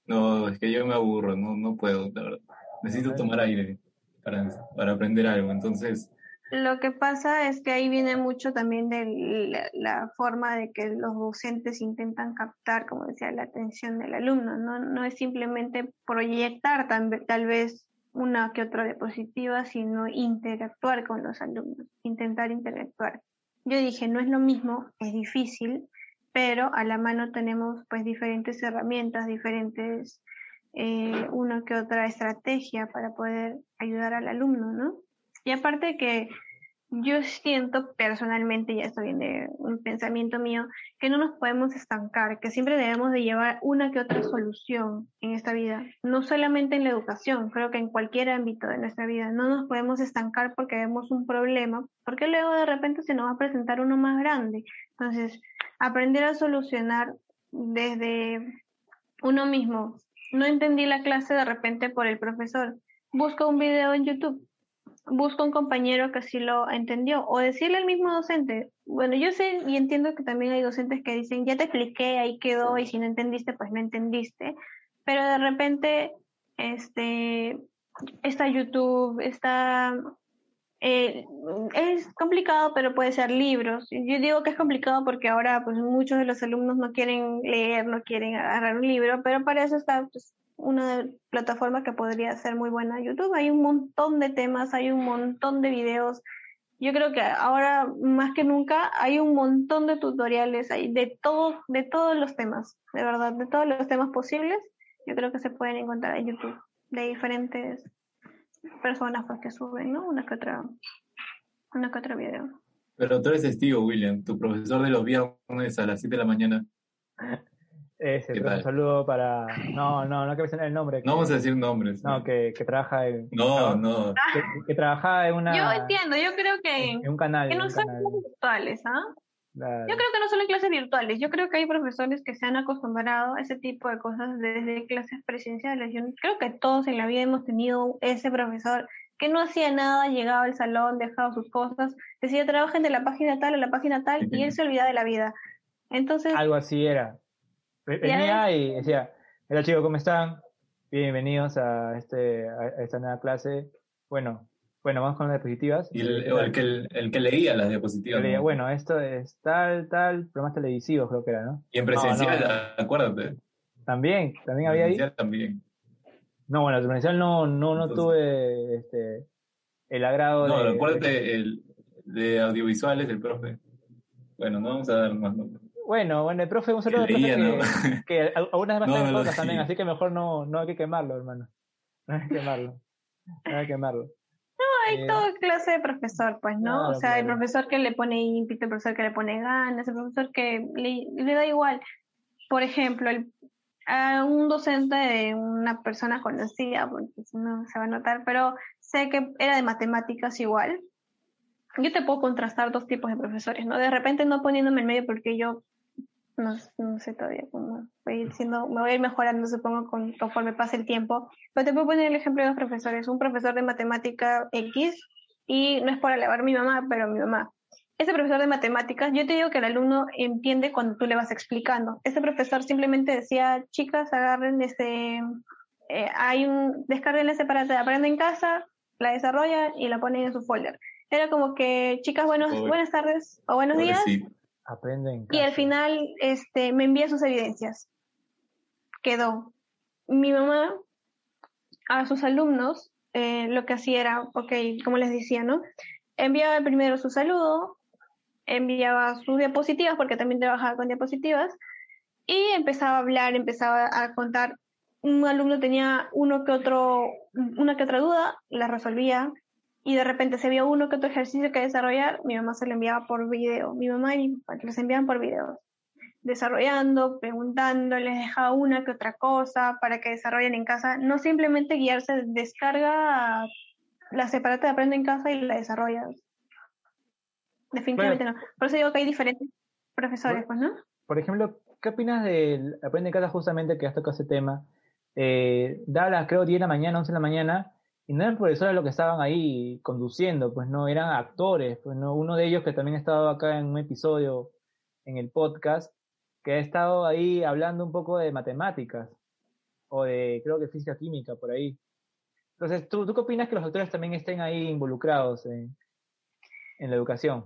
No, es que yo me aburro, no, no puedo, la verdad. Necesito tomar aire para, para aprender algo. Entonces, lo que pasa es que ahí viene mucho también de la, forma de que los docentes intentan captar, como decía, la atención del alumno. No, no es simplemente proyectar tal, tal vez una que otra diapositiva, sino interactuar con los alumnos, intentar interactuar. Yo dije, no es lo mismo, es difícil, pero a la mano tenemos pues diferentes herramientas, diferentes, eh, una que otra estrategia para poder ayudar al alumno, ¿no? Y aparte que yo siento personalmente, ya esto viene un pensamiento mío, que no nos podemos estancar, que siempre debemos de llevar una que otra solución en esta vida, no solamente en la educación, creo que en cualquier ámbito de nuestra vida, no nos podemos estancar porque vemos un problema, porque luego de repente se nos va a presentar uno más grande. Entonces, aprender a solucionar desde uno mismo. No entendí la clase de repente por el profesor. Busca un video en YouTube busca un compañero que así lo entendió o decirle al mismo docente, bueno, yo sé y entiendo que también hay docentes que dicen, ya te expliqué, ahí quedó y si no entendiste, pues no entendiste, pero de repente, este, está YouTube, está... Eh, es complicado, pero puede ser libros. Yo digo que es complicado porque ahora pues muchos de los alumnos no quieren leer, no quieren agarrar un libro, pero para eso está pues, una plataforma que podría ser muy buena YouTube. Hay un montón de temas, hay un montón de videos. Yo creo que ahora más que nunca hay un montón de tutoriales hay de todos de todos los temas, de verdad, de todos los temas posibles. Yo creo que se pueden encontrar en YouTube de diferentes personas pues, que suben, ¿no? Una que otra una que otra video. Pero tú eres testigo, William, tu profesor de los viernes a las 7 de la mañana. Ese, un saludo para. *laughs* No, no, no que mencionar el nombre. no vamos a decir nombres. No, que, que trabaja en. No, no. Que, que, trabaja en una. Yo entiendo, yo creo que. En un canal. Que no son clases virtuales, ¿ah? Yo creo que no solo en clases virtuales. Yo creo que hay profesores que se han acostumbrado a ese tipo de cosas desde clases presenciales. Yo creo que todos en la vida hemos tenido ese profesor que no hacía nada, llegaba al salón, dejaba sus cosas, decía trabajen de la página tal a la página tal y él se olvidaba de la vida. Entonces. Algo así era. Venía y decía, hola chicos, ¿cómo están? Bienvenidos a, este, a esta nueva clase. Bueno, bueno, vamos con las diapositivas. Y el, que, el, que, leía las diapositivas. Bueno, esto es tal, tal, programas televisivos creo que era, ¿no? Y en presencial, acuérdate. También, también había ahí. también. No, bueno, en presencial no, no, no tuve este, el agrado no, de... No, acuérdate el, de audiovisuales del profe. Bueno, no vamos a dar más nombres. Bueno, bueno, el profe, un saludo al profe que, *laughs* que, algunas veces no, también, así que mejor no, no hay que quemarlo, hermano. No hay que quemarlo. No hay que quemarlo. *laughs* No, hay eh, toda clase de profesor, pues, ¿no? o sea, el profesor que le pone ímpetu, el profesor que le pone ganas, el profesor que le, le da igual. Por ejemplo, el, a un docente de una persona conocida, porque si no se va a notar, pero sé que era de matemáticas igual. Yo te puedo contrastar dos tipos de profesores, ¿no? De repente no poniéndome en medio porque yo no, no sé todavía cómo voy diciendo, me voy a ir mejorando supongo con, conforme pase el tiempo, pero te puedo poner el ejemplo de dos profesores, un profesor de matemática X y no es para alabar a mi mamá, pero mi mamá. Ese profesor de matemáticas, yo te digo que el alumno entiende cuando tú le vas explicando. Ese profesor simplemente decía, chicas, agarren este, eh, hay un, descarguen ese para aprenden en casa, la desarrollan y la ponen en su folder. Era como que, chicas, buenos, buenas tardes o buenos días. Aprenden. Y al final este, me envía sus evidencias. Quedó. Mi mamá a sus alumnos eh, lo que hacía era, ok, como les decía, ¿no? Enviaba primero su saludo, enviaba sus diapositivas, porque también trabajaba con diapositivas, y empezaba a hablar, empezaba a contar. Un alumno tenía uno que otro, una que otra duda, la resolvía, y de repente se vio uno que otro ejercicio que desarrollar, mi mamá se lo enviaba por video. Mi mamá y mi papá los enviaban por video. Desarrollando, preguntando, les dejaba una que otra cosa para que desarrollen en casa. No simplemente guiarse, descarga la separata de aprende en casa y la desarrollas. Definitivamente no. Por eso digo que hay diferentes profesores, pues, ¿no? Por ejemplo, ¿qué opinas del aprende en casa justamente que has tocado ese tema? Eh, da las, creo, 10 de la mañana, 11 de la mañana, y no eran profesores los que estaban ahí conduciendo, pues no, eran actores, pues no, uno de ellos que también ha estado acá en un episodio en el podcast, que ha estado ahí hablando un poco de matemáticas, o de, creo que física química, por ahí. Entonces, ¿tú, ¿tú qué opinas que los actores también estén ahí involucrados en, en la educación?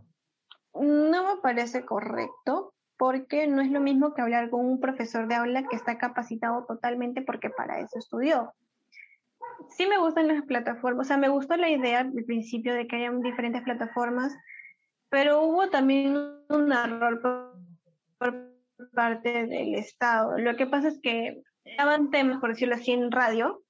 No me parece correcto, porque no es lo mismo que hablar con un profesor de aula que está capacitado totalmente porque para eso estudió sí me gustan las plataformas, o sea, me gustó la idea al principio de que hayan diferentes plataformas, pero hubo también un error por, parte del Estado. Lo que pasa es que daban temas, por decirlo así, en radio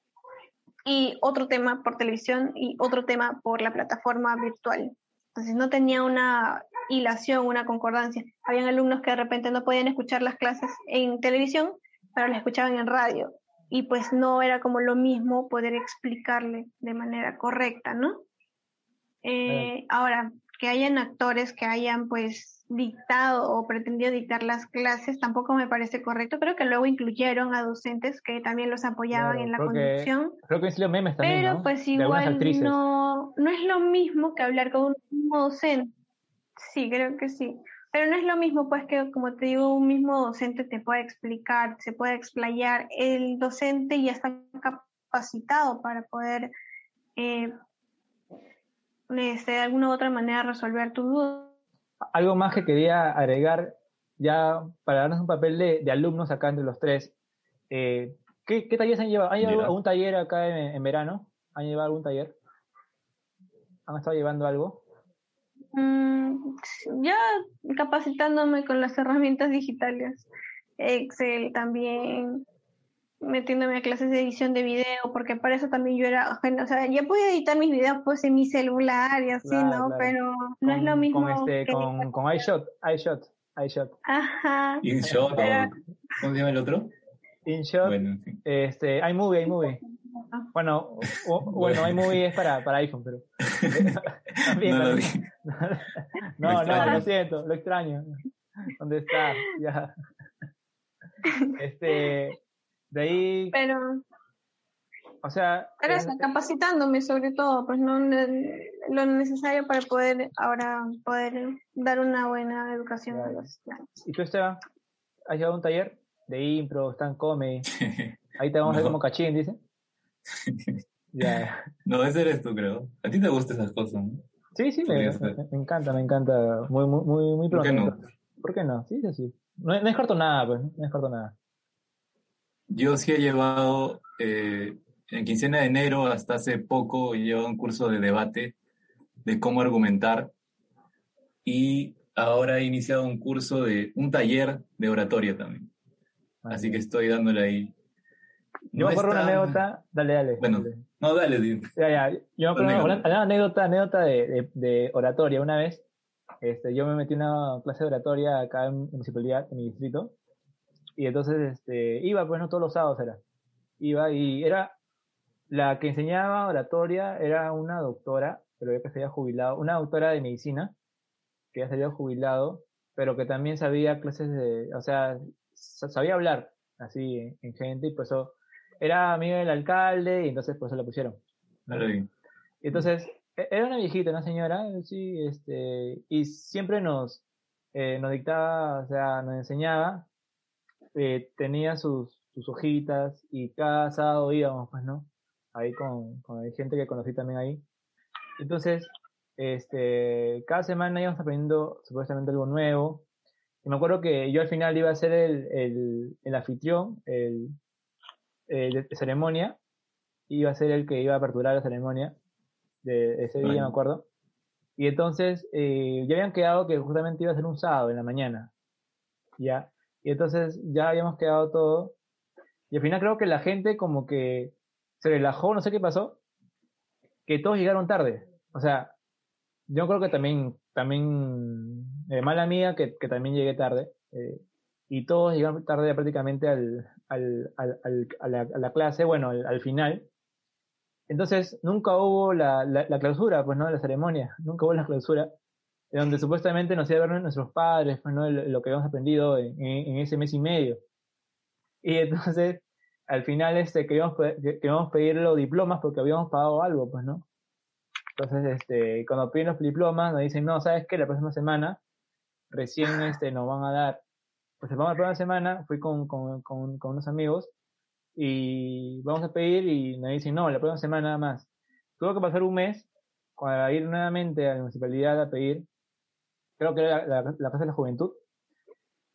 y otro tema por televisión y otro tema por la plataforma virtual. Entonces no tenía una hilación, una concordancia. Habían alumnos que de repente no podían escuchar las clases en televisión, pero las escuchaban en radio y pues no era como lo mismo poder explicarle de manera correcta, ¿no? Eh, ahora, que hayan actores que hayan pues dictado o pretendido dictar las clases tampoco me parece correcto. Creo que luego incluyeron a docentes que también los apoyaban en la conducción. creo que es memes también. Pero pues igual no, no es lo mismo que hablar con un docente. Sí, creo que sí. Pero no es lo mismo, pues, que como te digo, un mismo docente te puede explicar, se puede explayar. El docente ya está capacitado para poder, eh, este, de alguna u otra manera, resolver tu duda. Algo más que quería agregar, ya para darnos un papel de, alumnos acá entre los tres. Eh, ¿qué, ¿qué, talleres han llevado? ¿Han llevado algún taller acá en, en verano? ¿Han llevado algún taller? ¿Han estado llevando algo? Mm, ya capacitándome con las herramientas digitales, Excel también, metiéndome a clases de edición de video, porque para eso también yo era, o sea, ya podía editar mis videos pues en mi celular y así, ¿no? Pero no es lo mismo. Con, este, con, con iShot, iShot, iShot. Ajá. InShot, ¿cómo se llama el otro? InShot, bueno, este, iMovie, iMovie. Bueno, bueno, iMovie es para, para iPhone, pero. *laughs* También, no, *laughs* no, no, lo siento, lo extraño. ¿Dónde está? Ya. Este. De ahí. Pero. O sea. Pero capacitándome sobre todo, pues no lo necesario para poder ahora poder dar una buena educación a los estudiantes. ¿Y tú, Esteban? ¿Has llevado un taller de impro, stand comedy? *laughs* Ahí te vamos a ver como cachín, dice. *laughs* No, ese eres tú, creo. A ti te gustan esas cosas, ¿no? Sí, sí, me, encanta, me encanta. Muy, muy, muy, muy ¿Por qué no? ¿Por qué no? Sí, sí, sí. No, no es corto nada, pues. No es corto nada. Yo sí he llevado, eh, en quincena de enero hasta hace poco, llevado un curso de debate de cómo argumentar y ahora he iniciado un curso de, un taller de oratoria también. Así que estoy dándole ahí yo me acuerdo una anécdota, dale, dale. Bueno, no, dale, Ya, ya. Yo me acuerdo una, anécdota, anécdota de, de, oratoria. Una vez, este, yo me metí en una clase de oratoria acá en, la municipalidad, en mi distrito, y entonces este, iba, pues no todos los sábados era. Iba y era la que enseñaba oratoria, era una doctora, pero ya que se había jubilado, una doctora de medicina, que ya se había jubilado, pero que también sabía clases de, o sea, sabía hablar así en, gente, y por eso era amigo del alcalde y entonces por eso lo pusieron. Y entonces e-, era una viejita, una señora, sí, este, y siempre nos, eh, nos dictaba, o sea, nos enseñaba, eh, tenía sus, sus hojitas y cada sábado íbamos, pues, ¿no? Ahí con, con gente que conocí también ahí. Entonces, este, cada semana íbamos aprendiendo supuestamente algo nuevo. Y me acuerdo que yo al final iba a ser el, el, el anfitrión, el, de ceremonia, iba a ser el que iba a aperturar la ceremonia de ese día, me acuerdo. Y entonces eh, ya habían quedado que justamente iba a ser un sábado en la mañana. ¿Ya? Y entonces ya habíamos quedado todo. Y al final creo que la gente como que se relajó, no sé qué pasó, que todos llegaron tarde. O sea, yo creo que también, también, eh, mala mía que, que, también llegué tarde. Eh, y todos llegaron tarde prácticamente al, al, al, a, la, a, la, clase, bueno, al, final. Entonces, nunca hubo la, la, clausura, pues, ¿no? La ceremonia, nunca hubo la clausura, donde supuestamente nos iban a ver nuestros padres, pues, ¿no? Lo, que habíamos aprendido en, en, ese mes y medio. Y entonces, al final, este, queríamos, queríamos pedir los diplomas porque habíamos pagado algo, pues, ¿no? Entonces, este, cuando piden los diplomas, nos dicen, no, ¿sabes qué? La próxima semana recién este, nos van a dar. Pues vamos la próxima semana, fui con, con, con, con unos amigos y vamos a pedir y me dicen, no, la próxima semana nada más. Tuvo que pasar un mes para ir nuevamente a la municipalidad a pedir, creo que era la, la, de la Juventud.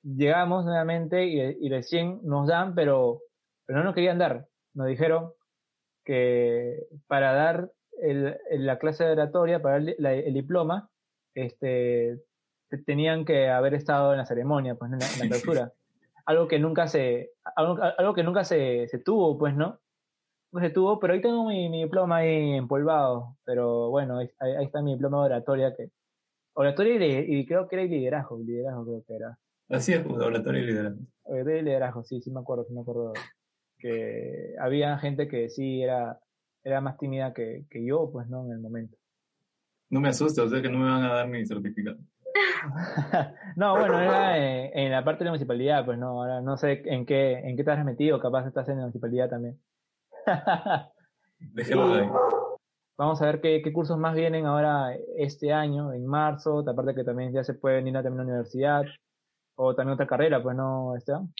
Llegamos nuevamente y, y, recién nos dan, pero, pero no nos querían dar. Nos dijeron que para dar el, la clase de oratoria, para el, el diploma, este, tenían que haber estado en la ceremonia, pues en la, en apertura algo que nunca se, algo, algo que nunca se, se, tuvo, pues, ¿no? No se tuvo, pero ahí tengo mi, mi diploma ahí empolvado, pero bueno, ahí, ahí, está mi diploma de oratoria, que, oratoria y, y, creo que era liderazgo, liderazgo creo que era. Así es, oratoria y liderazgo. Oratoria y liderazgo, sí, sí me acuerdo, sí me acuerdo que había gente que sí era, era más tímida que, que yo, pues, ¿no? En el momento. No me asusta, o sea que no me van a dar mi certificado. *laughs* no, bueno, era en, la parte de la municipalidad, pues no, ahora no sé en qué, en qué te has metido, capaz estás en la municipalidad también. *laughs* Dejémoslo ahí. Vamos a ver qué, qué, cursos más vienen ahora este año, en marzo, aparte que también ya se puede venir a terminar la universidad, o también otra carrera, pues no, Esteban.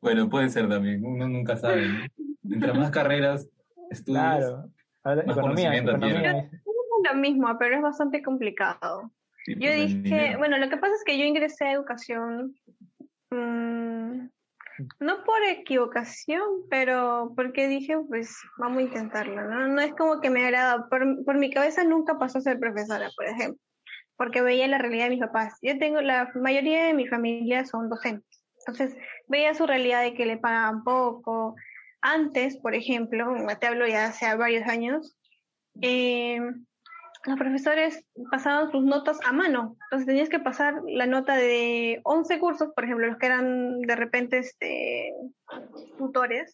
Bueno, puede ser también, uno nunca sabe. Entre más carreras, estudios, claro. más economía, economía. Es lo mismo, pero es bastante complicado yo dije, bueno, lo que pasa es que yo ingresé a educación mmm, no por equivocación, pero porque dije, pues vamos a intentarlo, ¿no? No es como que me agrada, por, por mi cabeza nunca pasó a ser profesora, por ejemplo, porque veía la realidad de mis papás. Yo tengo, la mayoría de mi familia son docentes, entonces veía su realidad de que le pagaban poco. Antes, por ejemplo, te hablo ya hace varios años, eh, los profesores pasaban sus notas a mano. Entonces tenías que pasar la nota de 11 cursos, por ejemplo, los que eran de repente este, tutores,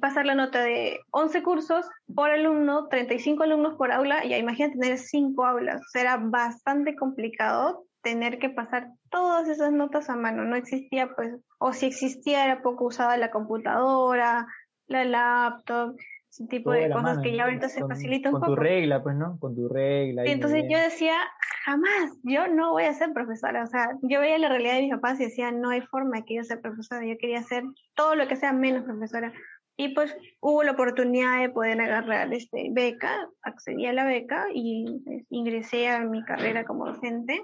pasar la nota de 11 cursos por alumno, 35 alumnos por aula, y imagínate tener 5 aulas. Era bastante complicado tener que pasar todas esas notas a mano. No existía, pues, o si existía, era poco usada la computadora, la laptop ese tipo de, cosas que ya ahorita se facilitan un poco. Con tu regla, pues, ¿no? Con tu regla. Y entonces yo decía, jamás, yo no voy a ser profesora. O sea, yo veía la realidad de mis papás y decía, no hay forma de que yo sea profesora. Yo quería ser todo lo que sea menos profesora. Y pues hubo la oportunidad de poder agarrar este beca, accedí a la beca y pues, ingresé a mi carrera como docente.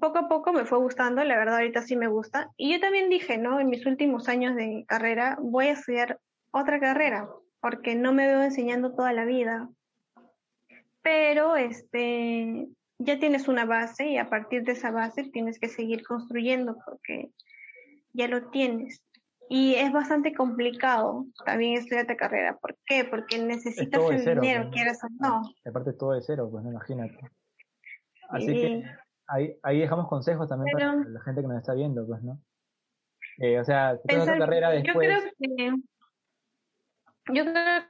Poco a poco me fue gustando, la verdad ahorita sí me gusta. Y yo también dije, ¿no? En mis últimos años de carrera voy a estudiar otra carrera, porque no me veo enseñando toda la vida. Pero este, ya tienes una base y a partir de esa base tienes que seguir construyendo porque ya lo tienes. Y es bastante complicado también estudiar esta carrera. ¿Por qué? Porque necesitas el dinero, pues, quieras o no. Aparte todo de cero, pues imagínate. Así que ahí, ahí dejamos consejos también para la gente que nos está viendo, pues, ¿no? Eh, o sea, toda carrera después... Yo creo que yo creo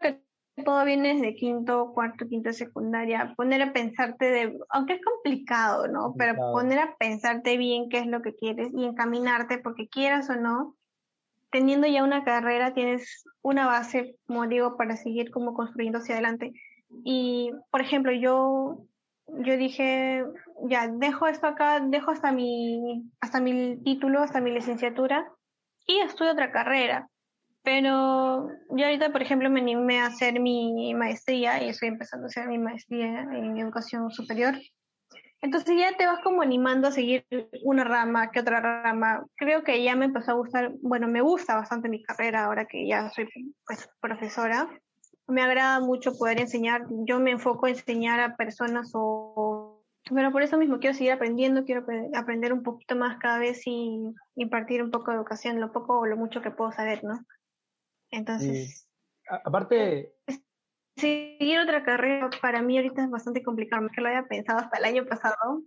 que todo viene desde quinto, cuarto, quinto, secundaria. Poner a pensarte de, aunque es complicado, ¿no? Pero poner a pensarte bien qué es lo que quieres y encaminarte porque quieras o no, teniendo ya una carrera, tienes una base, como digo, para seguir como construyendo hacia adelante. Y, por ejemplo, yo, yo dije, ya, dejo esto acá, dejo hasta mi, hasta mi título, hasta mi licenciatura y estudio otra carrera. Pero yo ahorita, por ejemplo, me animé a hacer mi maestría y estoy empezando a hacer mi maestría en educación superior. Entonces ya te vas como animando a seguir una rama que otra rama. Creo que ya me empezó a gustar, bueno, me gusta bastante mi carrera ahora que ya soy pues, profesora. Me agrada mucho poder enseñar. Yo me enfoco en enseñar a personas o... Pero por eso mismo quiero seguir aprendiendo, quiero aprender un poquito más cada vez y impartir un poco de educación, lo poco o lo mucho que puedo saber, ¿no? Entonces... aparte, seguir otra carrera para mí ahorita es bastante complicado, más que lo había pensado hasta el año pasado.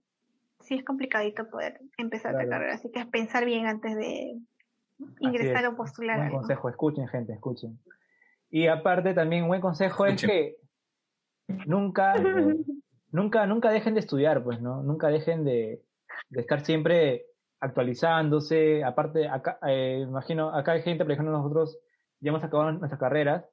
Sí es complicadito poder empezar otra carrera, así que es pensar bien antes de ingresar o postular. Buen consejo, escuchen gente, escuchen. Y aparte también un buen consejo es que nunca, *laughs* nunca, nunca dejen de estudiar, pues, ¿no? Nunca dejen de, de estar siempre actualizándose. Aparte, acá, eh, imagino, acá hay gente, por ejemplo, nosotros ya hemos acabado nuestras carreras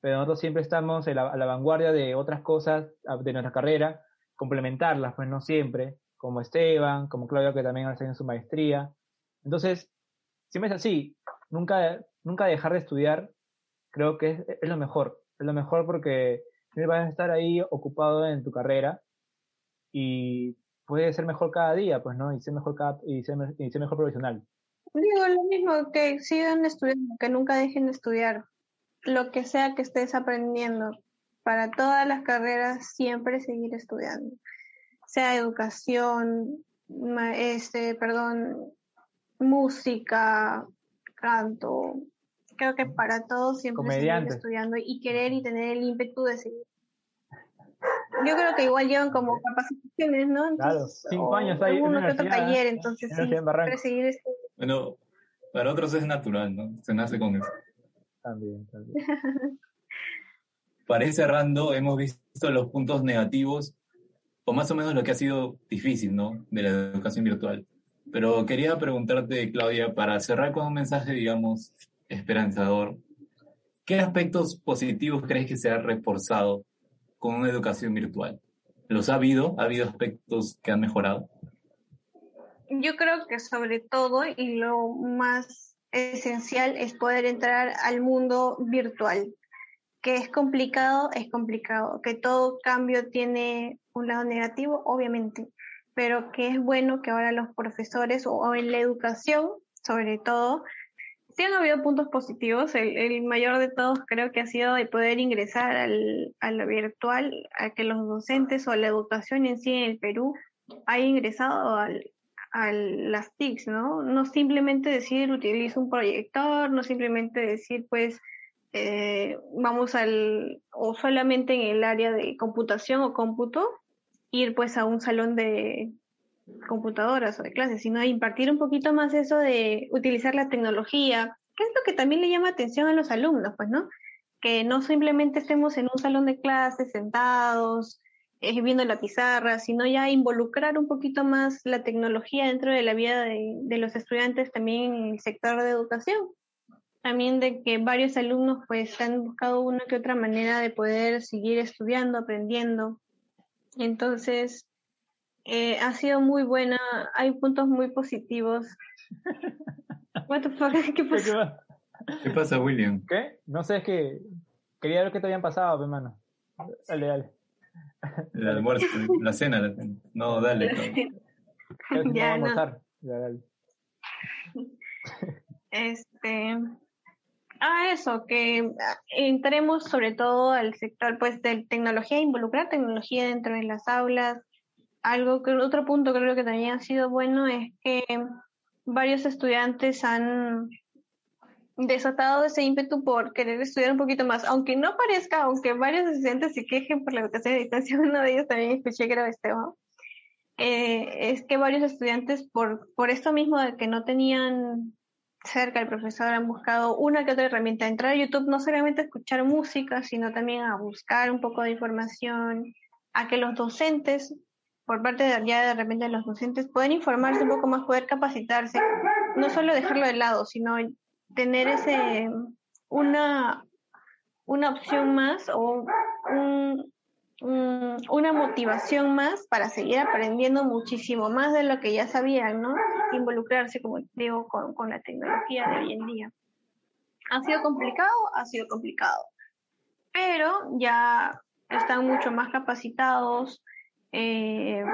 pero nosotros siempre estamos a la, vanguardia de otras cosas de nuestra carrera, complementarlas, pues no siempre, como Esteban, como Claudio que también en su maestría. Entonces, siempre es así, nunca, nunca dejar de estudiar, creo que es, lo mejor, es lo mejor porque siempre vas a estar ahí ocupado en tu carrera y puedes ser mejor cada día, pues, ¿no? Y ser mejor, cada, y ser mejor profesional. Digo lo mismo, que sigan estudiando, que nunca dejen de estudiar, lo que sea que estés aprendiendo, para todas las carreras siempre seguir estudiando, sea educación, este, perdón, música, canto, creo que para todos siempre seguir estudiando y querer y tener el ímpetu de seguir. Yo creo que igual llevan como capacitaciones, ¿no? claro, cinco años ahí. Uno que otro taller, entonces sí, siempre seguir estudiando. Bueno, para otros es natural, ¿no? Se nace con eso. También, también. *laughs* Para ir cerrando, hemos visto los puntos negativos, o más o menos lo que ha sido difícil, ¿no? De la educación virtual. Pero quería preguntarte, Claudia, para cerrar con un mensaje, digamos, esperanzador, ¿qué aspectos positivos crees que se ha reforzado con una educación virtual? ¿Los ha habido? ¿Ha habido aspectos que han mejorado? Yo creo que sobre todo, y lo más esencial es poder entrar al mundo virtual. Que es complicado, es complicado. Que todo cambio tiene un lado negativo, obviamente. Pero que es bueno que ahora los profesores o en la educación, sobre todo, sí han habido puntos positivos. El, mayor de todos creo que ha sido el poder ingresar al, a lo virtual, a que los docentes o la educación en sí en el Perú haya ingresado al, a las TICs, ¿no? No simplemente decir utilizo un proyector, no simplemente decir pues eh, vamos al, o solamente en el área de computación o cómputo, ir pues a un salón de computadoras o de clases, sino impartir un poquito más eso de utilizar la tecnología, que es lo que también le llama atención a los alumnos, pues, ¿no? Que no simplemente estemos en un salón de clases sentados, es viendo la pizarra, sino ya involucrar un poquito más la tecnología dentro de la vida de, los estudiantes también en el sector de educación. También de que varios alumnos pues han buscado una que otra manera de poder seguir estudiando, aprendiendo. Entonces, eh, ha sido muy buena, hay puntos muy positivos. *laughs* What the fuck? *laughs* ¿Qué pasa? ¿Qué pasa, William? ¿Qué? No sé, es que quería ver qué te habían pasado, hermano. Dale, dale. El almuerzo, la cena, No, dale. *laughs* ya, no. *laughs* Este. Ah, eso, que entremos sobre todo al sector pues de tecnología, involucrar tecnología dentro de las aulas. Algo que otro punto creo que también ha sido bueno es que varios estudiantes han desatado ese ímpetu por querer estudiar un poquito más, aunque no parezca, aunque varios estudiantes se quejen por la educación a distancia, *laughs* uno de ellos también escuché que era Esteban, eh, es que varios estudiantes por, por esto mismo de que no tenían cerca el profesor han buscado una que otra herramienta, entrar a YouTube no solamente a escuchar música, sino también a buscar un poco de información, a que los docentes, por parte de ya de repente los docentes, puedan informarse un poco más, poder capacitarse, no solo dejarlo de lado, sino tener ese una, una opción más o una motivación más para seguir aprendiendo muchísimo más de lo que ya sabían, ¿no? Involucrarse, como digo, con, con la tecnología de hoy en día. ¿Ha sido complicado? Ha sido complicado. Pero ya están mucho más capacitados, eh,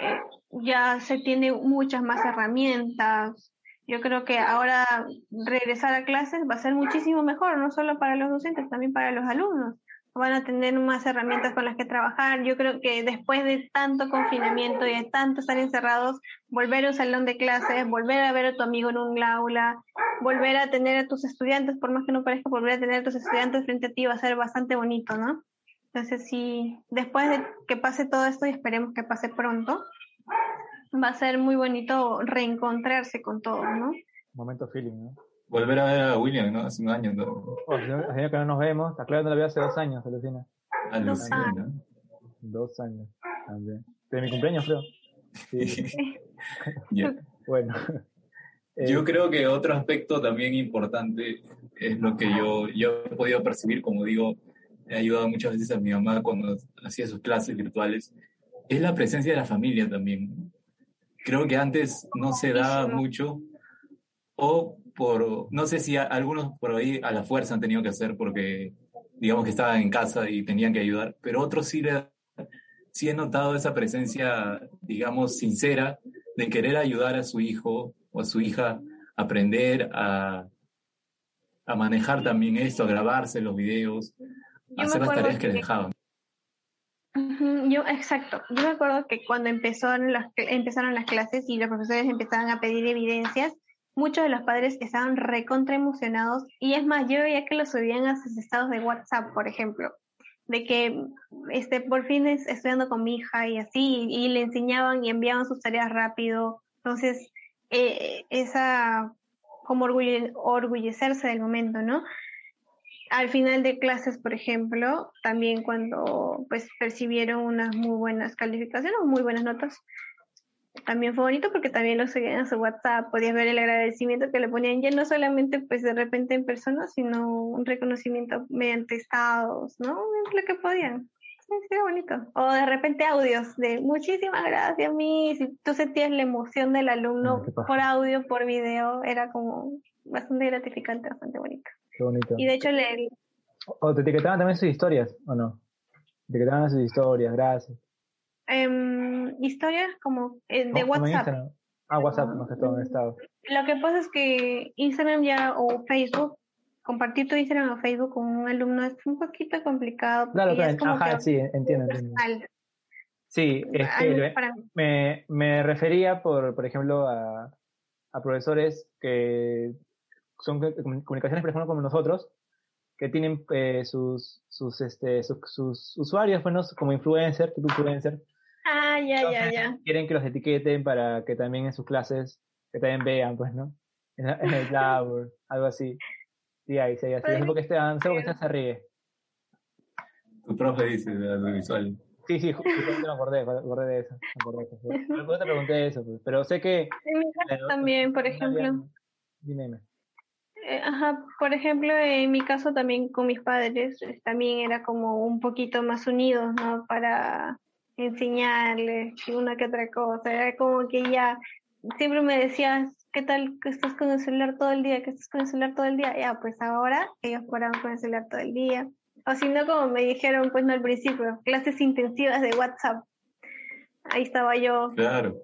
eh, ya se tiene muchas más herramientas. Yo creo que ahora regresar a clases va a ser muchísimo mejor, no solo para los docentes, también para los alumnos. Van a tener más herramientas con las que trabajar. Yo creo que después de tanto confinamiento y de tanto estar encerrados, volver a un salón de clases, volver a ver a tu amigo en un aula, volver a tener a tus estudiantes, por más que no parezca, volver a tener a tus estudiantes frente a ti va a ser bastante bonito, ¿no? Entonces, sí, después de que pase todo esto y esperemos que pase pronto, va a ser muy bonito reencontrarse con todos, ¿no? Momento feeling, ¿no? Volver a ver a William, ¿no? Hace un año. ¿no? Oh, hace que no nos vemos. Está claro que no la vi hace dos años, Alucina. Alucina. Dos años también. De mi cumpleaños, creo. Sí. *laughs* *laughs* Bueno. Yo eh, creo que otro aspecto también importante es lo que yo, yo he podido percibir, como digo, he ayudado muchas veces a mi mamá cuando hacía sus clases virtuales, es la presencia de la familia también. Creo que antes no se daba mucho, o por, no sé si algunos por ahí a la fuerza han tenido que hacer porque, digamos que estaban en casa y tenían que ayudar, pero otros sí, le, sí he notado esa presencia, digamos, sincera de querer ayudar a su hijo o a su hija a aprender a, a manejar también esto, a grabarse los videos, hacer las tareas que, dejaban. Yo, exacto. Yo me acuerdo que cuando empezaron las, empezaron las clases y los profesores empezaban a pedir evidencias, muchos de los padres estaban recontra emocionados y es más, yo veía que lo subían a sus estados de WhatsApp, por ejemplo, de que este, por fin es, estudiando con mi hija y así, y, le enseñaban y enviaban sus tareas rápido. Entonces, eh, esa como orgullecerse del momento, ¿no? Al final de clases, por ejemplo, también cuando pues percibieron unas muy buenas calificaciones, muy buenas notas, también fue bonito porque también lo seguían a su WhatsApp, podías ver el agradecimiento que le ponían ya no solamente pues de repente en persona, sino un reconocimiento mediante estados, ¿no? Lo que podían. Sí, bonito. O de repente audios de muchísimas gracias, mi. Si tú sentías la emoción del alumno por audio, por video, era como bastante gratificante, bastante bonito. Qué bonito. Y de hecho le... ¿O te etiquetaban también sus historias o no? Te etiquetaban sus historias, gracias. Um, historias como eh, de WhatsApp. Ah, WhatsApp, no sé todo en estado. Lo que pasa es que Instagram ya o Facebook, compartir tu Instagram o Facebook con un alumno es un poquito complicado. Claro, claro, ajá, sí, entiendo. entiendo. Sí, es que me, me refería, por, por ejemplo, a, a profesores que son comunicaciones, por ejemplo, como nosotros, que tienen eh, sus, sus, este, sus, usuarios, bueno, como influencer, tipo influencer. Ah, ya, ya, ya. Quieren que los etiqueten para que también en sus clases, que también vean, pues, ¿no? En, el *laughs* lab, algo así. Sí, ahí, sí, así. Es porque Esteban, sé porque se ríe. Tu profe dice de audiovisual. Sí, sí, justamente me acordé, me acordé de eso. Me acordé de eso. Pero te pregunté eso, pues. pero sé que... *laughs* En mi caso también, por ejemplo. Dime. Eh, ajá, por ejemplo, en mi caso también con mis padres, también era como un poquito más unidos, ¿no? Para enseñarles una que otra cosa. Era como que ya siempre me decías, ¿qué tal que estás con el celular todo el día? ¿Que estás con el celular todo el día? Ya, pues ahora ellos fueron con el celular todo el día. O si no, como me dijeron, pues no al principio, clases intensivas de WhatsApp. Ahí estaba yo. Claro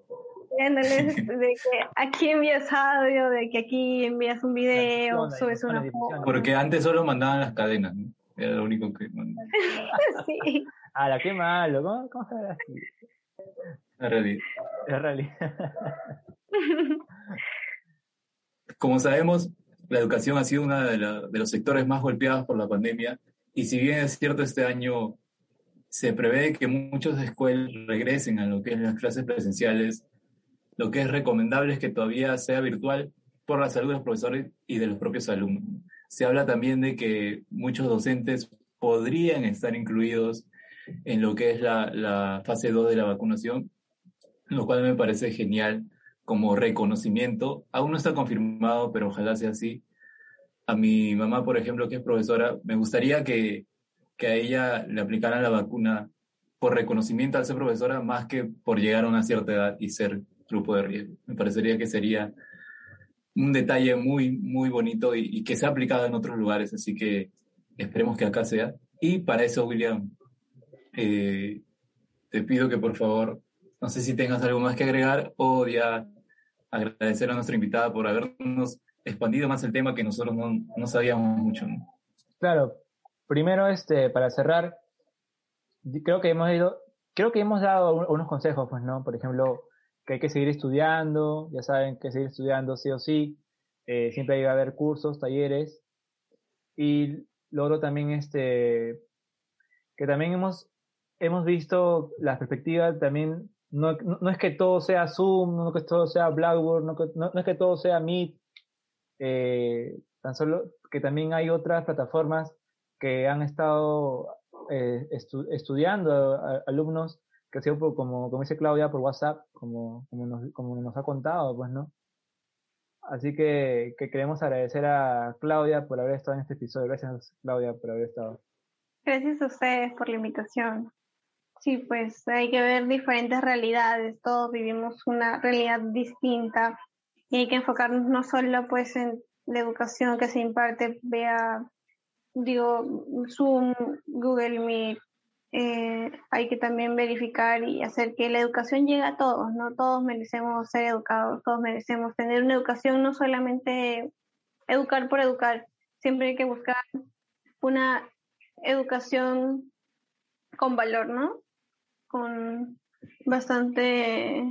*laughs* de que aquí envías audio, de que aquí envías un video, subes una foto. Porque antes solo mandaban las cadenas, ¿no? Era lo único que mandaban. *laughs* sí. Ah, la qué malo, ¿cómo, cómo se así? La realidad. La realidad. Como sabemos, la educación ha sido uno de, de los sectores más golpeados por la pandemia y si bien es cierto este año se prevé que muchas escuelas regresen a lo que es las clases presenciales, lo que es recomendable es que todavía sea virtual por la salud de los profesores y de los propios alumnos. Se habla también de que muchos docentes podrían estar incluidos en lo que es la, fase 2 de la vacunación, lo cual me parece genial como reconocimiento. Aún no está confirmado, pero ojalá sea así. A mi mamá, por ejemplo, que es profesora, me gustaría que, que a ella le aplicaran la vacuna por reconocimiento al ser profesora más que por llegar a una cierta edad y ser grupo de riesgo. Me parecería que sería un detalle muy, muy bonito y, que se ha aplicado en otros lugares, así que esperemos que acá sea. Y para eso, William, eh, te pido que por favor, no sé si tengas algo más que agregar o ya agradecer a nuestra invitada por habernos expandido más el tema que nosotros no, no sabíamos mucho. Claro, primero, este, para cerrar, creo que hemos ido, creo que hemos dado unos consejos, pues, ¿no? Por ejemplo, que hay que seguir estudiando, ya saben que seguir estudiando sí o sí, eh, siempre va a haber cursos, talleres, y luego también este, que también hemos, hemos visto la perspectiva también, no, no, es que todo sea Zoom, no es que todo sea Blackboard, no, no, es que todo sea Meet, eh, tan solo que también hay otras plataformas que han estado eh, estudiando alumnos que ha sido como, como dice Claudia por WhatsApp, como, como, nos, como nos ha contado, pues, ¿no? Así que, que queremos agradecer a Claudia por haber estado en este episodio. Gracias, Claudia, por haber estado. Gracias a ustedes por la invitación. Sí, pues hay que ver diferentes realidades. Todos vivimos una realidad distinta y hay que enfocarnos no solo pues en la educación que se imparte vea digo, Zoom, Google Meet, eh, hay que también verificar y hacer que la educación llegue a todos, ¿no? Todos merecemos ser educados, todos merecemos tener una educación, no solamente educar por educar, siempre hay que buscar una educación con valor, ¿no? Con bastante,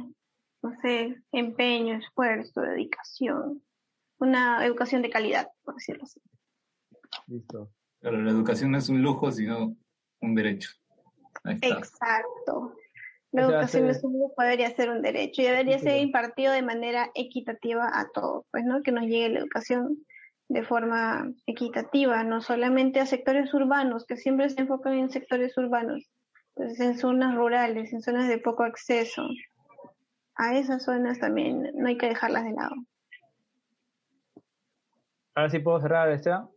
no sé, empeño, esfuerzo, dedicación, una educación de calidad, por decirlo así. Listo. Pero la educación no es un lujo, sino un derecho. Exacto. La educación no es un debería ser un derecho y debería ser impartido de manera equitativa a todos, pues, ¿no? Que nos llegue la educación de forma equitativa, no solamente a sectores urbanos, que siempre se enfocan en sectores urbanos, pues en zonas rurales, en zonas de poco acceso. A esas zonas también no hay que dejarlas de lado. Ahora sí puedo cerrar, Esteban.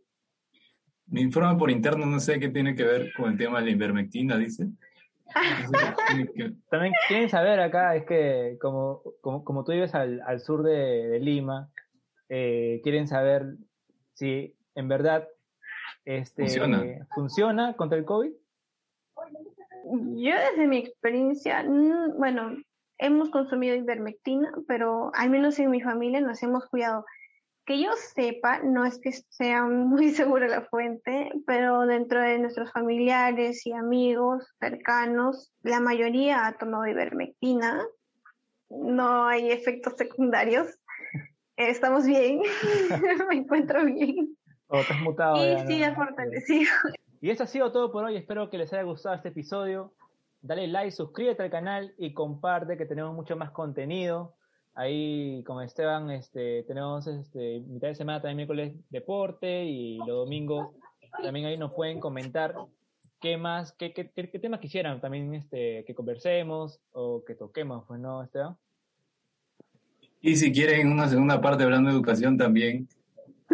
Me informan por interno, no sé qué tiene que ver con el tema de la invermectina, dice. *laughs* También quieren saber acá, es que como, como, tú vives al, al sur de, Lima, eh, quieren saber si en verdad este, funciona. contra el COVID. Yo desde mi experiencia, bueno, hemos consumido ivermectina, pero al menos en mi familia nos hemos cuidado que yo sepa, no es que sea *laughs* muy segura la fuente, pero dentro de nuestros familiares y amigos cercanos, la mayoría ha tomado ivermectina. No hay efectos secundarios. Estamos bien. *laughs* Me encuentro bien. Oh, mutado. Y sí, fortalecido. Y eso ha sido todo por hoy. Espero que les haya gustado este episodio. Dale like, suscríbete al canal y comparte que tenemos mucho más contenido. Ahí con Esteban este, tenemos este, mitad de semana también miércoles deporte y los domingos también ahí nos pueden comentar qué más, qué, qué, qué, temas quisieran también este, que conversemos o que toquemos, pues no, Esteban. Y si quieren una segunda parte hablando de educación también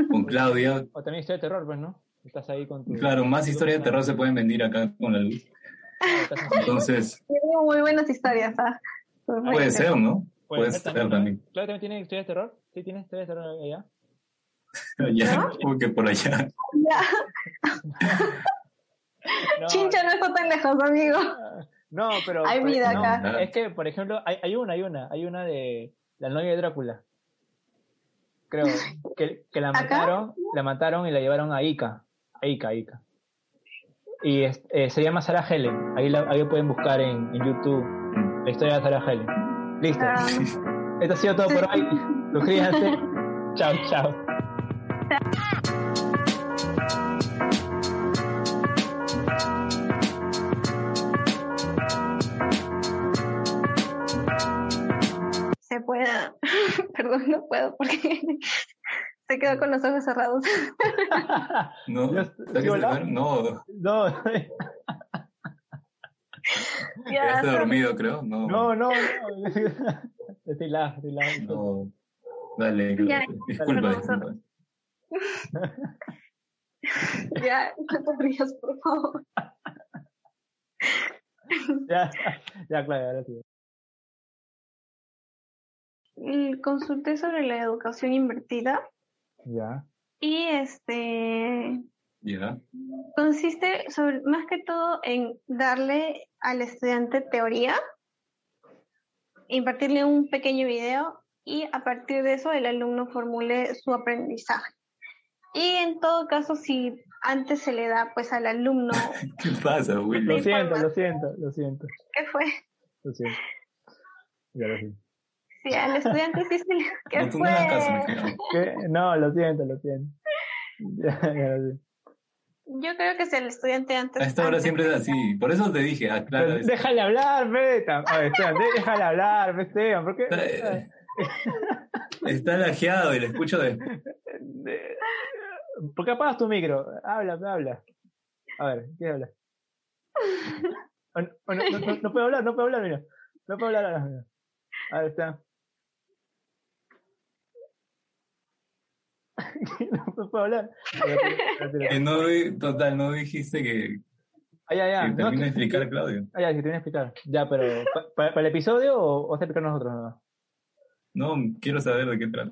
con Claudia. *laughs* O también historia de terror, pues, ¿no? Estás ahí con tu... Claro, más historias de terror se pueden venir acá con la luz. Entonces... Tengo muy buenas historias, ¿ah? Puede ser, ¿no? Puede ser también. Claro, también tiene historias de terror. Sí, tiene historias de terror allá. allá, *laughs* como que por allá. *laughs* Chincha no está tan lejos, amigo. No, pero. Hay vida acá. Es que, por ejemplo, hay, hay una, hay una, hay una de la novia de Drácula. Creo que, que la mataron, la mataron y la llevaron a Ica. A Ica, Ica. Y eh, se llama Sarah Helen. Ahí, la, ahí pueden buscar en, en YouTube la historia de Sarah Helen. Listo. Ah. *laughs* Esto ha sido todo por hoy. Suscríbanse. *laughs* chao, chao. Se puede. *laughs* Perdón, no puedo porque se quedó con los ojos cerrados. no, no. No. *laughs* Ya, dormido, creo. No, no, no. Estoy la, estoy la. No. Dale, disculpa, disculpa. *laughs* ya, no te rías, por favor. *laughs* ya, ya, claro, ahora sí. Consulté sobre la educación invertida. Ya. Y este. Consiste sobre, más que todo en darle al estudiante teoría, impartirle un pequeño video y a partir de eso el alumno formule su aprendizaje. Y en todo caso, si antes se le da pues al alumno... *laughs* ¿Qué pasa, Will? Lo siento, lo siento, lo siento. ¿Qué fue? Lo siento. Ya lo siento. Sí, al estudiante sí se le... *laughs* ¿Qué no, fue? Caso, ¿Qué? No, lo siento, lo siento. *laughs* Ya, ya lo siento. Yo creo que si el estudiante antes... A esta hora siempre es así. Por eso te dije, aclara Pero esto. déjale hablar, Beta. A ver, Esteban, de- déjale hablar, Esteban. ¿Por qué? Eh, Está lajeado y lo escucho de... De- ¿Por qué apagas tu micro? Habla, habla. A ver, ¿qué habla? *laughs* O no, o no, no, no- no puedo hablar, no puedo hablar, mira. No puedo hablar ahora. Mira. A ver, está. *laughs* no puedo hablar. Que no, total, no dijiste que, Ah, ya, ya. que No, termine de que- explicar, Claudio. Ah, ya, que te voy a explicar. Ya, pero ¿pa- ¿para, para el episodio o, o a explicar nosotros? No? No, quiero saber de qué trata.